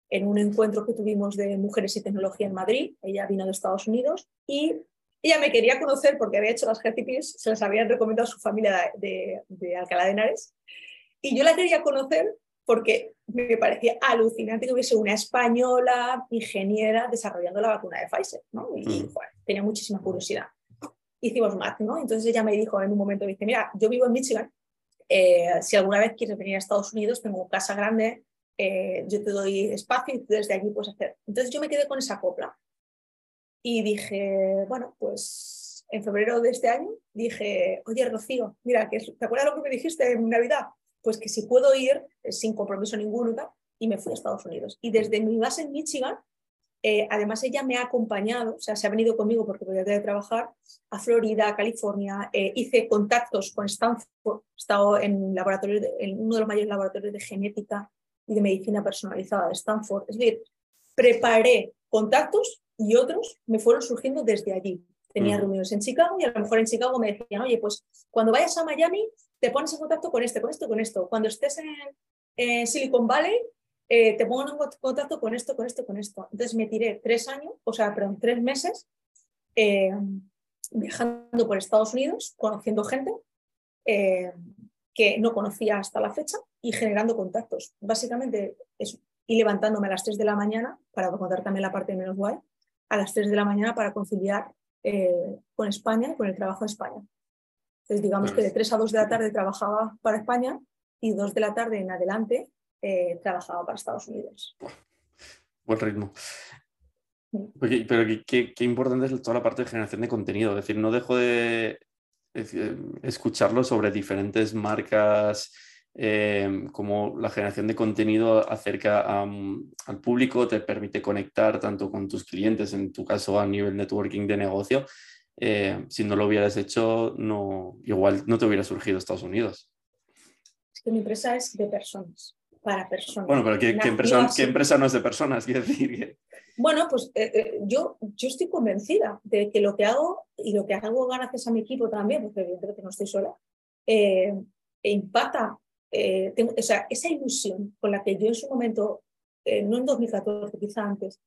En un encuentro que tuvimos de mujeres y tecnología en Madrid, ella vino de Estados Unidos y ella me quería conocer porque había hecho las GTPs, se las habían recomendado a su familia de, de, de Alcalá de Henares y yo la quería conocer porque me parecía alucinante que hubiese una española ingeniera desarrollando la vacuna de Pfizer, ¿no? Y Mm. bueno, tenía muchísima curiosidad. Hicimos match, ¿no? Entonces ella me dijo en un momento, me dice, mira, yo vivo en Michigan, eh, si alguna vez quieres venir a Estados Unidos, tengo casa grande, eh, yo te doy espacio y desde allí puedes hacer. Entonces yo me quedé con esa copla y dije, bueno, pues en febrero de este año dije, oye, Rocío, mira, que, ¿te acuerdas lo que me dijiste en Navidad? Pues que si puedo ir eh, sin compromiso ninguno y me fui a Estados Unidos. Y desde mi base en Michigan, eh, además ella me ha acompañado, o sea, se ha venido conmigo porque podía trabajar a Florida, a California, eh, hice contactos con Stanford, he estado en, laboratorios de- en uno de los mayores laboratorios de genética y de medicina personalizada de Stanford. Es decir, preparé contactos y otros me fueron surgiendo desde allí. Tenía reuniones en Chicago y a lo mejor en Chicago me decían, oye, pues cuando vayas a Miami te pones en contacto con este, con esto, con esto. Cuando estés en, en Silicon Valley eh, te pongo en cont- contacto con esto, con esto, con esto. Entonces me tiré tres años, o sea, perdón, tres meses eh, viajando por Estados Unidos, conociendo gente eh, que no conocía hasta la fecha y generando contactos. Básicamente eso. Y levantándome a las 3 de la mañana, para contar también la parte menos guay, a las 3 de la mañana para conciliar eh, con España y con el trabajo en España. Entonces, digamos que de 3 a 2 de la tarde trabajaba para España y 2 de la tarde en adelante eh, trabajaba para Estados Unidos. Buen ritmo. Pero qué, importante es toda la parte de generación de contenido. Es decir, no dejo de escucharlo sobre diferentes marcas, eh, como la generación de contenido acerca al público, te permite conectar tanto con tus clientes, en tu caso a nivel networking de negocio. Eh, si no lo hubieras hecho, no, igual no te hubiera surgido Estados Unidos. Es que mi empresa es de personas, para personas. Bueno, pero ¿qué, qué empresa, qué empresa no es de personas? Quiero decir. Bueno, pues eh, eh, yo, yo estoy convencida de que lo que hago y lo que hago gracias a mi equipo también, porque evidentemente no estoy sola, eh, impacta. eh, tengo- o sea, esa ilusión con la que yo en su momento, eh, no en 2014, quizá antes,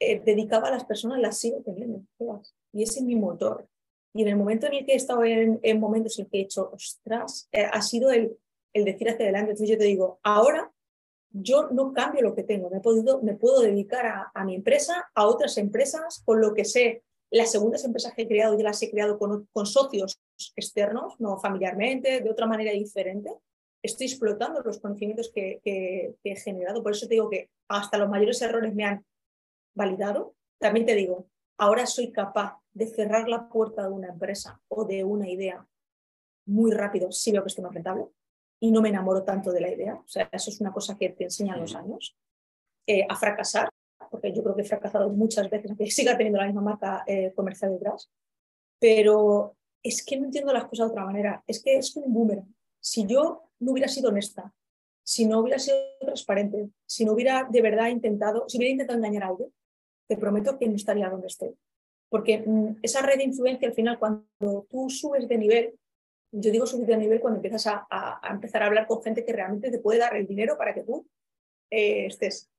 dedicaba a las personas, la sigo teniendo. todas. Y ese es mi motor. Y en el momento en el que he estado en, en momentos en que he hecho, ostras, ha sido el, el decir hacia adelante. Yo te digo, ahora yo no cambio lo que tengo, me, he podido, me puedo dedicar a, mi empresa, a otras empresas, con lo que sé. Las segundas empresas que he creado, yo las he creado con, socios externos, no familiarmente, de otra manera diferente. Estoy explotando los conocimientos que, he generado. Por eso te digo que hasta los mayores errores me han validado. También te digo, ahora soy capaz de cerrar la puerta de una empresa o de una idea muy rápido si veo que esto no es rentable y no me enamoro tanto de la idea. O sea, eso es una cosa que te enseñan los Ujú. años. Eh, a fracasar, porque yo creo que he fracasado muchas veces, aunque siga teniendo la misma marca eh, comercial detrás. Pero es que no entiendo las cosas de otra manera. Es que es un boomerang. Si yo no hubiera sido honesta si no hubiera sido transparente, si no hubiera de verdad intentado, si hubiera intentado engañar a alguien, te prometo que no estaría donde estoy. Porque mm, esa red de influencia, al final, cuando tú subes de nivel, yo digo subir de nivel cuando empiezas a, empezar a hablar con gente que realmente te puede dar el dinero para que tú eh, estés,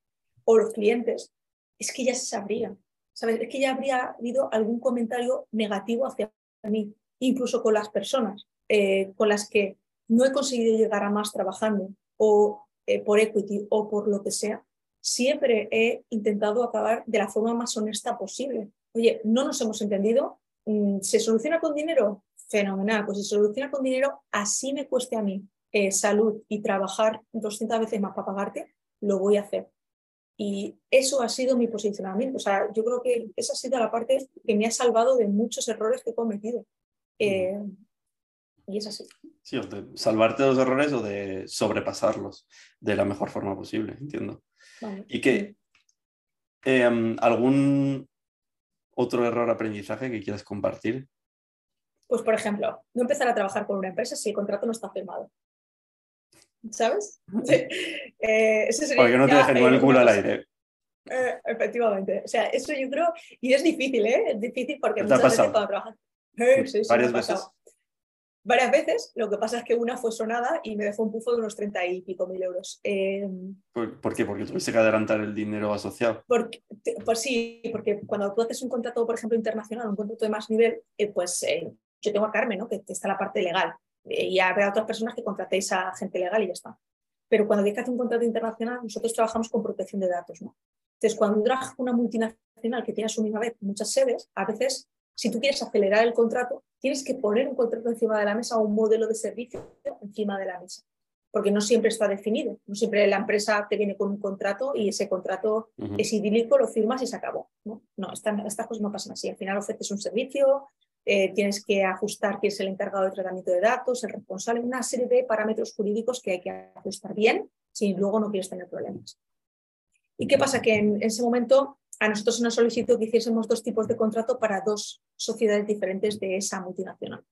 o los clientes, es que ya se sabría, ¿sabes? Es que ya habría habido algún comentario negativo hacia mí, incluso con las personas eh, con las que no he conseguido llegar a más trabajando o eh, por equity o por lo que sea, siempre he intentado acabar de la forma más honesta posible. Oye, no nos hemos entendido, mm, ¿se soluciona con dinero? Fenomenal, pues si se soluciona con dinero, así me cueste a mí eh, salud y trabajar 200 veces más para pagarte, lo voy a hacer. Y eso ha sido mi posicionamiento. O sea, yo creo que esa ha sido la parte que me ha salvado de muchos errores que he cometido. Eh, y es así. Sí, o de salvarte de los errores o de sobrepasarlos de la mejor forma posible, entiendo. ¿Y que em, algún otro error aprendizaje que quieras compartir? Pues, por ejemplo, no empezar a trabajar con una empresa si el contrato no está firmado. ¿Sabes? Eh, Porque no te dejen con el culo al aire. Eh, efectivamente. O sea, eso yo creo, y es difícil, ¿eh? Es difícil porque muchas veces cuando trabajas. ¿Varias veces? varias veces. Lo que pasa es que una fue sonada y me dejó un pufo de unos 30 y pico mil euros. Em, ¿Por, qué? Porque tuviste que adelantar el dinero asociado. Porque, pues sí, porque cuando tú haces un contrato, por ejemplo, internacional, un contrato de más nivel, eh, pues eh, yo tengo a Carmen, ¿no? que está la parte legal. Eh, y habrá otras personas que contratéis a gente legal y ya está. Pero cuando hay que hacer un contrato internacional, nosotros trabajamos con protección de datos. ¿no? Entonces, cuando trabajas una multinacional que tiene a su misma vez muchas sedes, a veces si tú quieres acelerar el contrato, tienes que poner un contrato encima de la mesa o un modelo de servicio encima de la mesa, porque no siempre está definido. No siempre la empresa te viene con un contrato y ese contrato es idílico, lo firmas y se acabó. No, no estas, cosas no pasan así. Al final ofreces un servicio, eh, tienes que ajustar quién es el encargado de tratamiento de datos, el responsable, una serie de parámetros jurídicos que hay que ajustar bien si luego no quieres tener problemas. ¿Y qué pasa? Que en ese momento a nosotros nos solicitó que hiciésemos dos tipos de contrato para dos sociedades diferentes de esa multinacional.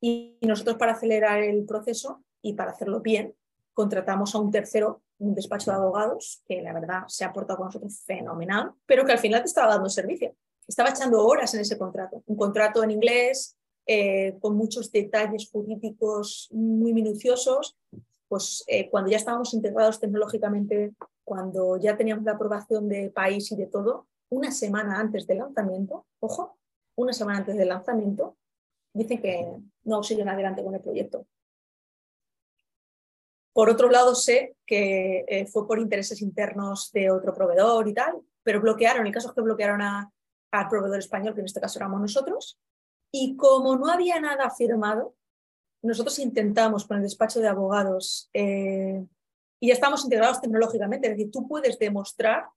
Y nosotros para acelerar el proceso y para hacerlo bien, contratamos a un tercero, un despacho de abogados, que la verdad se ha portado con nosotros fenomenal, pero que al final te estaba dando servicio. Estaba echando horas en ese contrato. Un contrato en inglés, eh, con muchos detalles jurídicos muy minuciosos, pues eh, cuando ya estábamos integrados tecnológicamente cuando ya teníamos la aprobación de país y de todo, una semana antes del lanzamiento, ojo, una semana antes del lanzamiento, dicen que no siguen adelante con el proyecto. Por otro lado, sé que eh, fue por intereses internos de otro proveedor y tal, pero bloquearon, el caso es que bloquearon al proveedor español, que en este caso éramos nosotros, y como no había nada firmado, nosotros intentamos con el despacho de abogados eh, y ya estamos integrados tecnológicamente. Es decir, tú puedes demostrar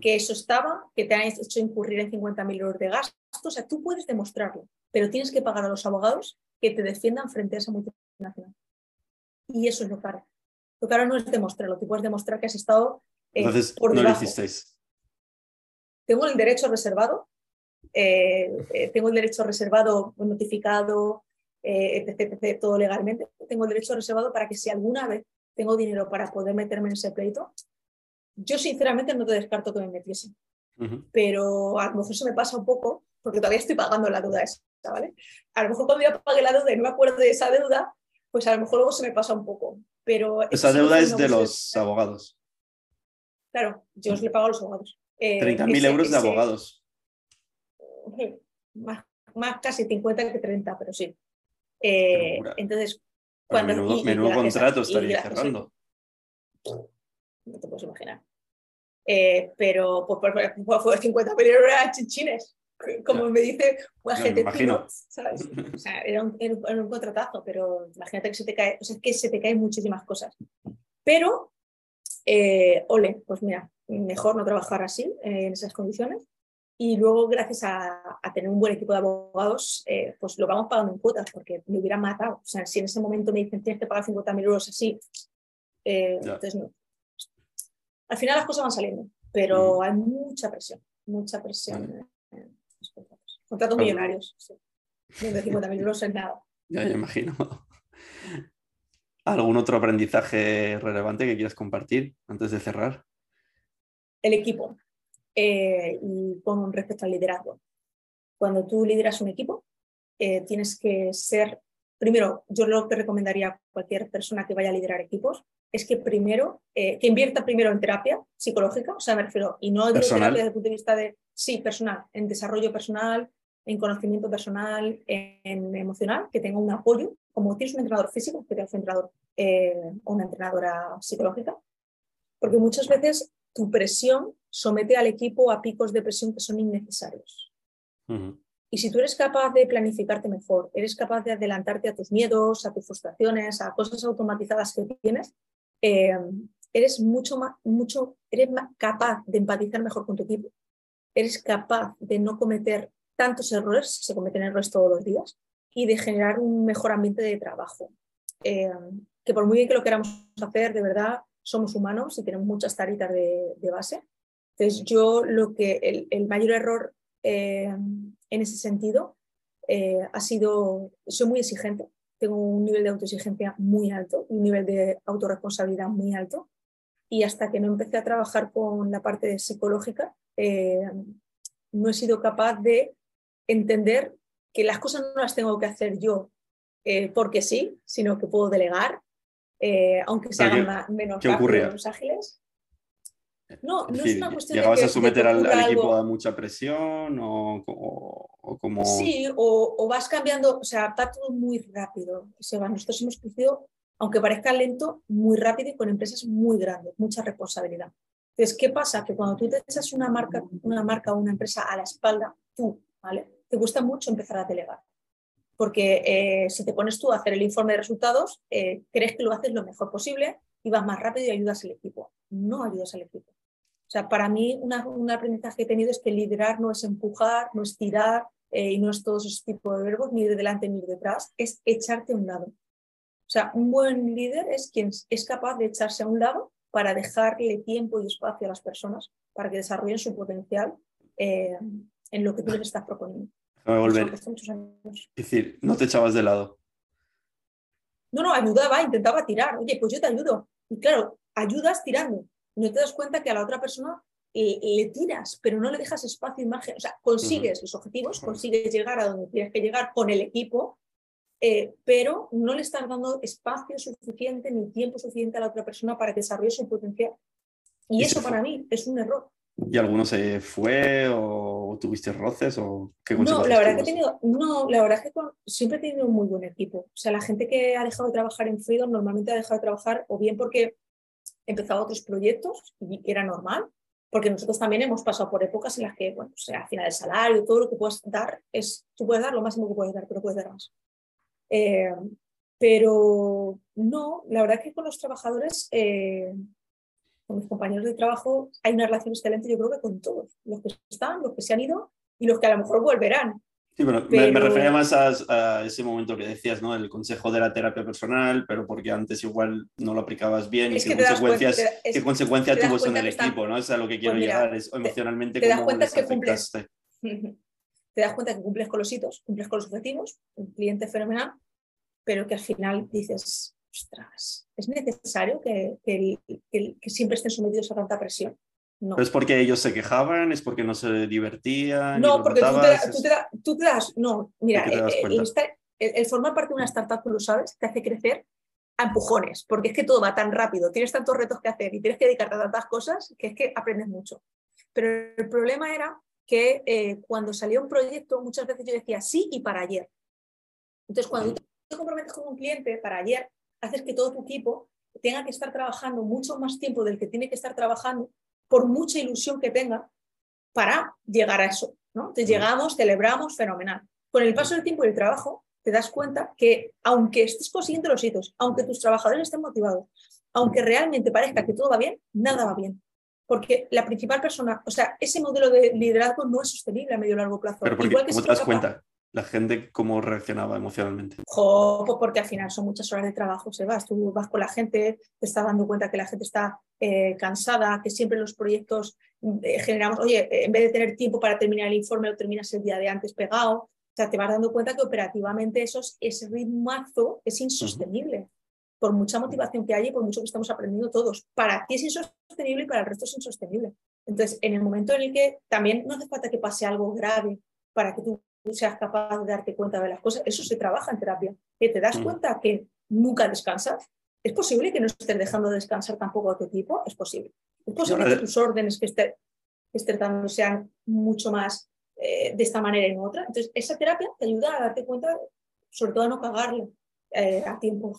que eso estaba, que te han hecho incurrir en 50.000 euros de gastos. O sea, tú puedes demostrarlo, pero tienes que pagar a los abogados que te defiendan frente a esa multinacional. Y eso es lo caro. Lo caro no es demostrarlo, tú puedes demostrar que has estado eh, Entonces, por no lo hicisteis. Tengo el derecho reservado, eh, eh, tengo el derecho reservado notificado, etc, todo legalmente. Tengo el derecho reservado para que si alguna vez tengo dinero para poder meterme en ese pleito, yo sinceramente no te descarto que me metiese. Pero a lo mejor se me pasa un poco, porque todavía estoy pagando la deuda esa, ¿vale? A lo mejor cuando ya pagué la deuda y no me acuerdo de esa deuda, pues a lo mejor luego se me pasa un poco. Pero esa deuda es de los abogados. Claro, yo os le pago a los abogados. 30.000 eh, euros de abogados. Más, más, casi 50 que 30, pero sí. Eh, entonces, menudo, contrato estaría cerrando. No te puedes imaginar. Eh, pero pues, pues, fue 50 mil euros chinchines. Como me dice un agente ¿sabes? O sea, era un, un, contratazo, pero imagínate que se te cae, o sea, es que se te caen muchísimas cosas. Pero, eh, ole, pues mira, mejor no trabajar así, eh, en esas condiciones. Y luego, gracias a, tener un buen equipo de abogados, eh, pues lo vamos pagando en cuotas, porque me hubieran matado. O sea, si en ese momento me dicen tienes que pagar 50.000 euros así, eh, entonces no. Al final las cosas van saliendo, pero hay mucha presión, mucha presión. contratos. millonarios, sí. De 50.000 euros es nada. Ya, me imagino. ¿Algún otro aprendizaje relevante que quieras compartir antes de cerrar? El equipo. Eh, y con respecto al liderazgo. Cuando tú lideras un equipo, eh, tienes que ser, primero, yo lo que recomendaría a cualquier persona que vaya a liderar equipos es que primero, eh, que invierta primero en terapia psicológica, o sea, me refiero, y no en terapia desde el punto de vista de, sí, personal, en desarrollo personal, en conocimiento personal, en, emocional, que tenga un apoyo, como tienes un entrenador físico, que tengas un entrenador o una entrenadora psicológica, porque muchas veces tu presión somete al equipo a picos de presión que son innecesarios. Y si tú eres capaz de planificarte mejor, eres capaz de adelantarte a tus miedos, a tus frustraciones, a cosas automatizadas que tienes, eh, eres mucho más, mucho, eres capaz de empatizar mejor con tu equipo. Eres capaz de no cometer tantos errores, se cometen errores todos los días, y de generar un mejor ambiente de trabajo. Eh, que por muy bien que lo queramos hacer, de verdad, somos humanos y tenemos muchas taritas de, base. Entonces, yo lo que el, mayor error eh, en ese sentido eh, ha sido, soy muy exigente, tengo un nivel de autoexigencia muy alto, un nivel de autorresponsabilidad muy alto, y hasta que no empecé a trabajar con la parte psicológica, eh, no he sido capaz de entender que las cosas no las tengo que hacer yo porque sí, sino que puedo delegar, eh, aunque se hagan menos rápido, menos ágiles. No, no es una cuestión ¿Llegabas a someter al, equipo a mucha presión o, como...? Sí, o, vas cambiando, o sea, va todo muy rápido. nosotros hemos crecido, aunque parezca lento, muy rápido y con empresas muy grandes, mucha responsabilidad. Entonces, ¿qué pasa? Que cuando tú te echas una marca, una marca o una empresa a la espalda, tú, ¿vale? Te gusta mucho empezar a delegar porque eh, si te pones tú a hacer el informe de resultados, eh, crees que lo haces lo mejor posible y vas más rápido y ayudas al equipo. No ayudas al equipo. O sea, para mí un aprendizaje que he tenido es que liderar no es empujar, no es tirar eh, y no es todos esos tipos de verbos, ni de delante ni de detrás, es echarte a un lado. O sea, un buen líder es quien es capaz de echarse a un lado para dejarle tiempo y espacio a las personas para que desarrollen su potencial en lo que tú les estás proponiendo. Volver. Es decir, no te echabas de lado. No, no, ayudaba, intentaba tirar. Oye, pues yo te ayudo. Y claro, ayudas tirando. No te das cuenta que a la otra persona eh, le tiras, pero no le dejas espacio y margen. O sea, consigues los objetivos, consigues llegar a donde tienes que llegar con el equipo, eh, pero no le estás dando espacio suficiente ni tiempo suficiente a la otra persona para desarrolle su potencial. Y eso para mí es un error. ¿Y alguno se fue o tuviste roces o qué No, la verdad que he tenido, no, la verdad es que siempre he tenido un muy buen equipo. O sea, la gente que ha dejado de trabajar en Freedom normalmente ha dejado de trabajar o bien porque empezado otros proyectos y era normal, porque nosotros también hemos pasado por épocas en las que, bueno, o sea, al final el salario, todo lo que puedes dar es, tú puedes dar lo máximo que puedes dar, pero puedes dar más. Eh, pero no, la verdad es que con los trabajadores eh, con mis compañeros de trabajo hay una relación excelente, yo creo que con todos, los que están, los que se han ido y los que a lo mejor volverán. Sí, pero, Me, refería más a, ese momento que decías, ¿no? El consejo de la terapia personal, pero porque antes igual no lo aplicabas bien y qué consecuencias, qué consecuencia tuvo eso en el equipo, ¿no? Es a lo que quiero pues llegar, es emocionalmente te, cuenta que cumples, Te das cuenta que cumples con los hitos, cumples con los objetivos, un cliente fenomenal, pero que al final dices, ostras, ¿es necesario que, siempre estén sometidos a tanta presión? No. ¿Es porque ellos se quejaban? ¿Es porque no se divertían? No, porque tú te, das, no, mira, eh, el, formar parte de una startup, tú lo sabes, te hace crecer a empujones, porque es que todo va tan rápido, tienes tantos retos que hacer y tienes que dedicarte a tantas cosas que es que aprendes mucho. Pero el problema era que eh, cuando salió un proyecto, muchas veces yo decía sí y para ayer. Entonces, cuando tú te comprometes con un cliente para ayer, haces que todo tu equipo tenga que estar trabajando mucho más tiempo del que tiene que estar trabajando, por mucha ilusión que tenga, para llegar a eso. ¿no? Entonces llegamos, celebramos, fenomenal. Con el paso del tiempo y el trabajo, te das cuenta que aunque estés consiguiendo los hitos, aunque tus trabajadores estén motivados, aunque realmente parezca que todo va bien, nada va bien. Porque la principal persona, o sea, ese modelo de liderazgo no es sostenible a medio y largo plazo. Pero Igual que ¿cómo te das cuenta? La gente cómo reaccionaba emocionalmente? Pues porque al final son muchas horas de trabajo, se vas, tú vas con la gente, te estás dando cuenta que la gente está eh, cansada, que siempre los proyectos eh, generamos, oye, en vez de tener tiempo para terminar el informe, lo terminas el día de antes pegado, o sea, te vas dando cuenta que operativamente esos, ese ritmazo es insostenible. por mucha motivación que haya y por mucho que estamos aprendiendo todos. Para ti es insostenible y para el resto es insostenible. Entonces, en el momento en el que también no hace falta que pase algo grave para que tú seas capaz de darte cuenta de las cosas, eso se trabaja en terapia. Que te das mm. cuenta que nunca descansas. ¿Es posible que no estés dejando de descansar tampoco a tu equipo? Es posible. Es posible que tus órdenes que estés, que dando sean mucho más eh, de esta manera y en otra. Entonces, esa terapia te ayuda a darte cuenta, sobre todo a no cagarle eh, a tiempo.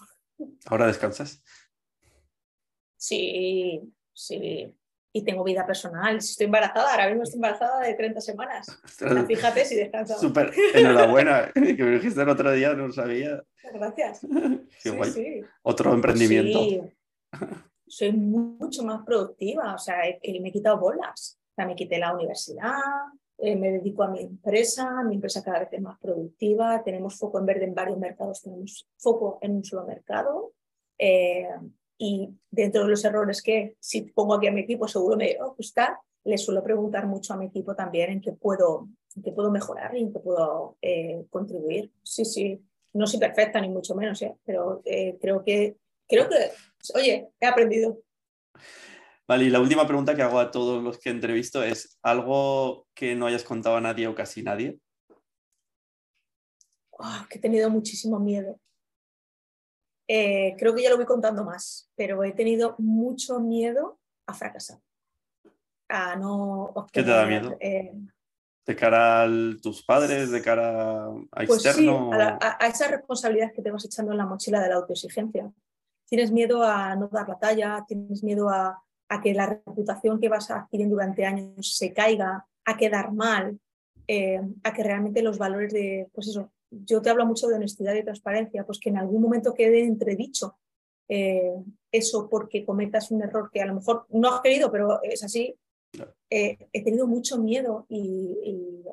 ¿Ahora descansas? Sí, sí y tengo vida personal. Si estoy embarazada, ahora mismo estoy embarazada de 30 semanas. fíjate si descansas. Súper, enhorabuena, que me dijiste el otro día, no lo sabía. Gracias. Otro emprendimiento. Sí. Soy mucho más productiva, o sea, me he quitado bolas. O sea, me quité la universidad, eh, me dedico a mi empresa, mi empresa cada vez es más productiva, tenemos foco en verde en varios mercados, tenemos foco en un solo mercado. Eh, y dentro de los errores que si pongo aquí a mi equipo seguro me va a gustar, le suelo preguntar mucho a mi equipo también en qué puedo, en qué puedo mejorar y en qué puedo eh, contribuir. Sí, sí, no soy perfecta ni mucho menos, ¿eh? pero eh, creo, que, creo que, oye, he aprendido. Vale, y la última pregunta que hago a todos los que entrevisto es, ¿algo que no hayas contado a nadie o casi nadie? que he tenido muchísimo miedo. Eh, creo que ya lo voy contando más, pero he tenido mucho miedo a fracasar. A no ¿Qué te da miedo? Eh, ¿De cara a tus padres? ¿De cara a pues externo? Sí, a, a, esa responsabilidad que te vas echando en la mochila de la autoexigencia. Tienes miedo a no dar la talla, tienes miedo a, que la reputación que vas adquiriendo durante años se caiga, a quedar mal, eh, a que realmente los valores de, pues eso, yo te hablo mucho de honestidad y transparencia, pues que en algún momento quede entredicho eh, eso porque cometas un error que a lo mejor no has querido, pero es así. Eh, he tenido mucho miedo y,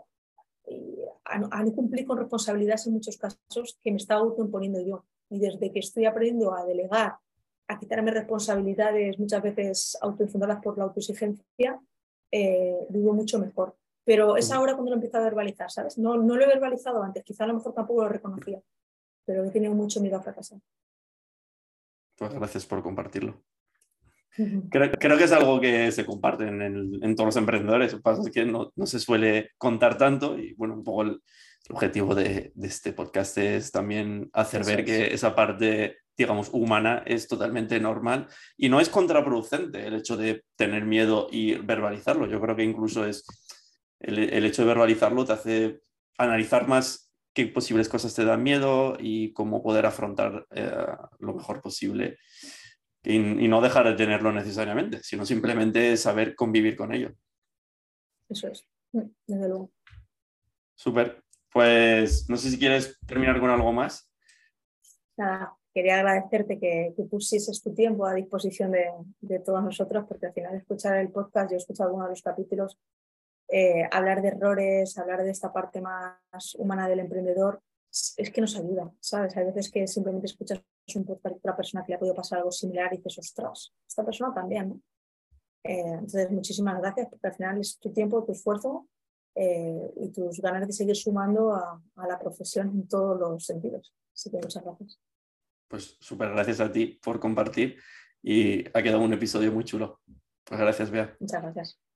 a, no, cumplir con responsabilidades en muchos casos que me estaba autoimponiendo yo. Y desde que estoy aprendiendo a delegar, a quitarme responsabilidades muchas veces autoinfundadas por la autoexigencia, eh, vivo mucho mejor. Pero es ahora cuando lo empiezo a verbalizar, ¿sabes? No, no lo he verbalizado antes, quizá a lo mejor tampoco lo reconocía, pero he tenido mucho miedo a fracasar. Pues gracias por compartirlo. Creo, que es algo que se comparte en, todos los emprendedores. Lo que pasa es que no, se suele contar tanto y bueno, un poco el, objetivo de, este podcast es también hacer ver que esa parte, digamos, humana es totalmente normal y no es contraproducente el hecho de tener miedo y verbalizarlo. Yo creo que incluso es el, hecho de verbalizarlo te hace analizar más qué posibles cosas te dan miedo y cómo poder afrontar eh, lo mejor posible. Y, no dejar de tenerlo necesariamente, sino simplemente saber convivir con ello. Eso es, desde luego. Súper. Pues no sé si quieres terminar con algo más. Nada, quería agradecerte que, que pusieses tu tiempo a disposición de, de, todos nosotros, porque al final escuchar el podcast, yo he escuchado algunos de los capítulos eh, hablar de errores, hablar de esta parte más humana del emprendedor, es que nos ayuda, ¿sabes? Hay veces que simplemente escuchas un podcast de otra persona que le ha podido pasar algo similar y dices, ostras, esta persona también, eh, entonces, muchísimas gracias, porque al final es tu tiempo, tu esfuerzo eh, y tus ganas de seguir sumando a, a, la profesión en todos los sentidos. Así que muchas gracias. Pues súper gracias a ti por compartir y ha quedado un episodio muy chulo. Pues gracias, Bea. Muchas gracias.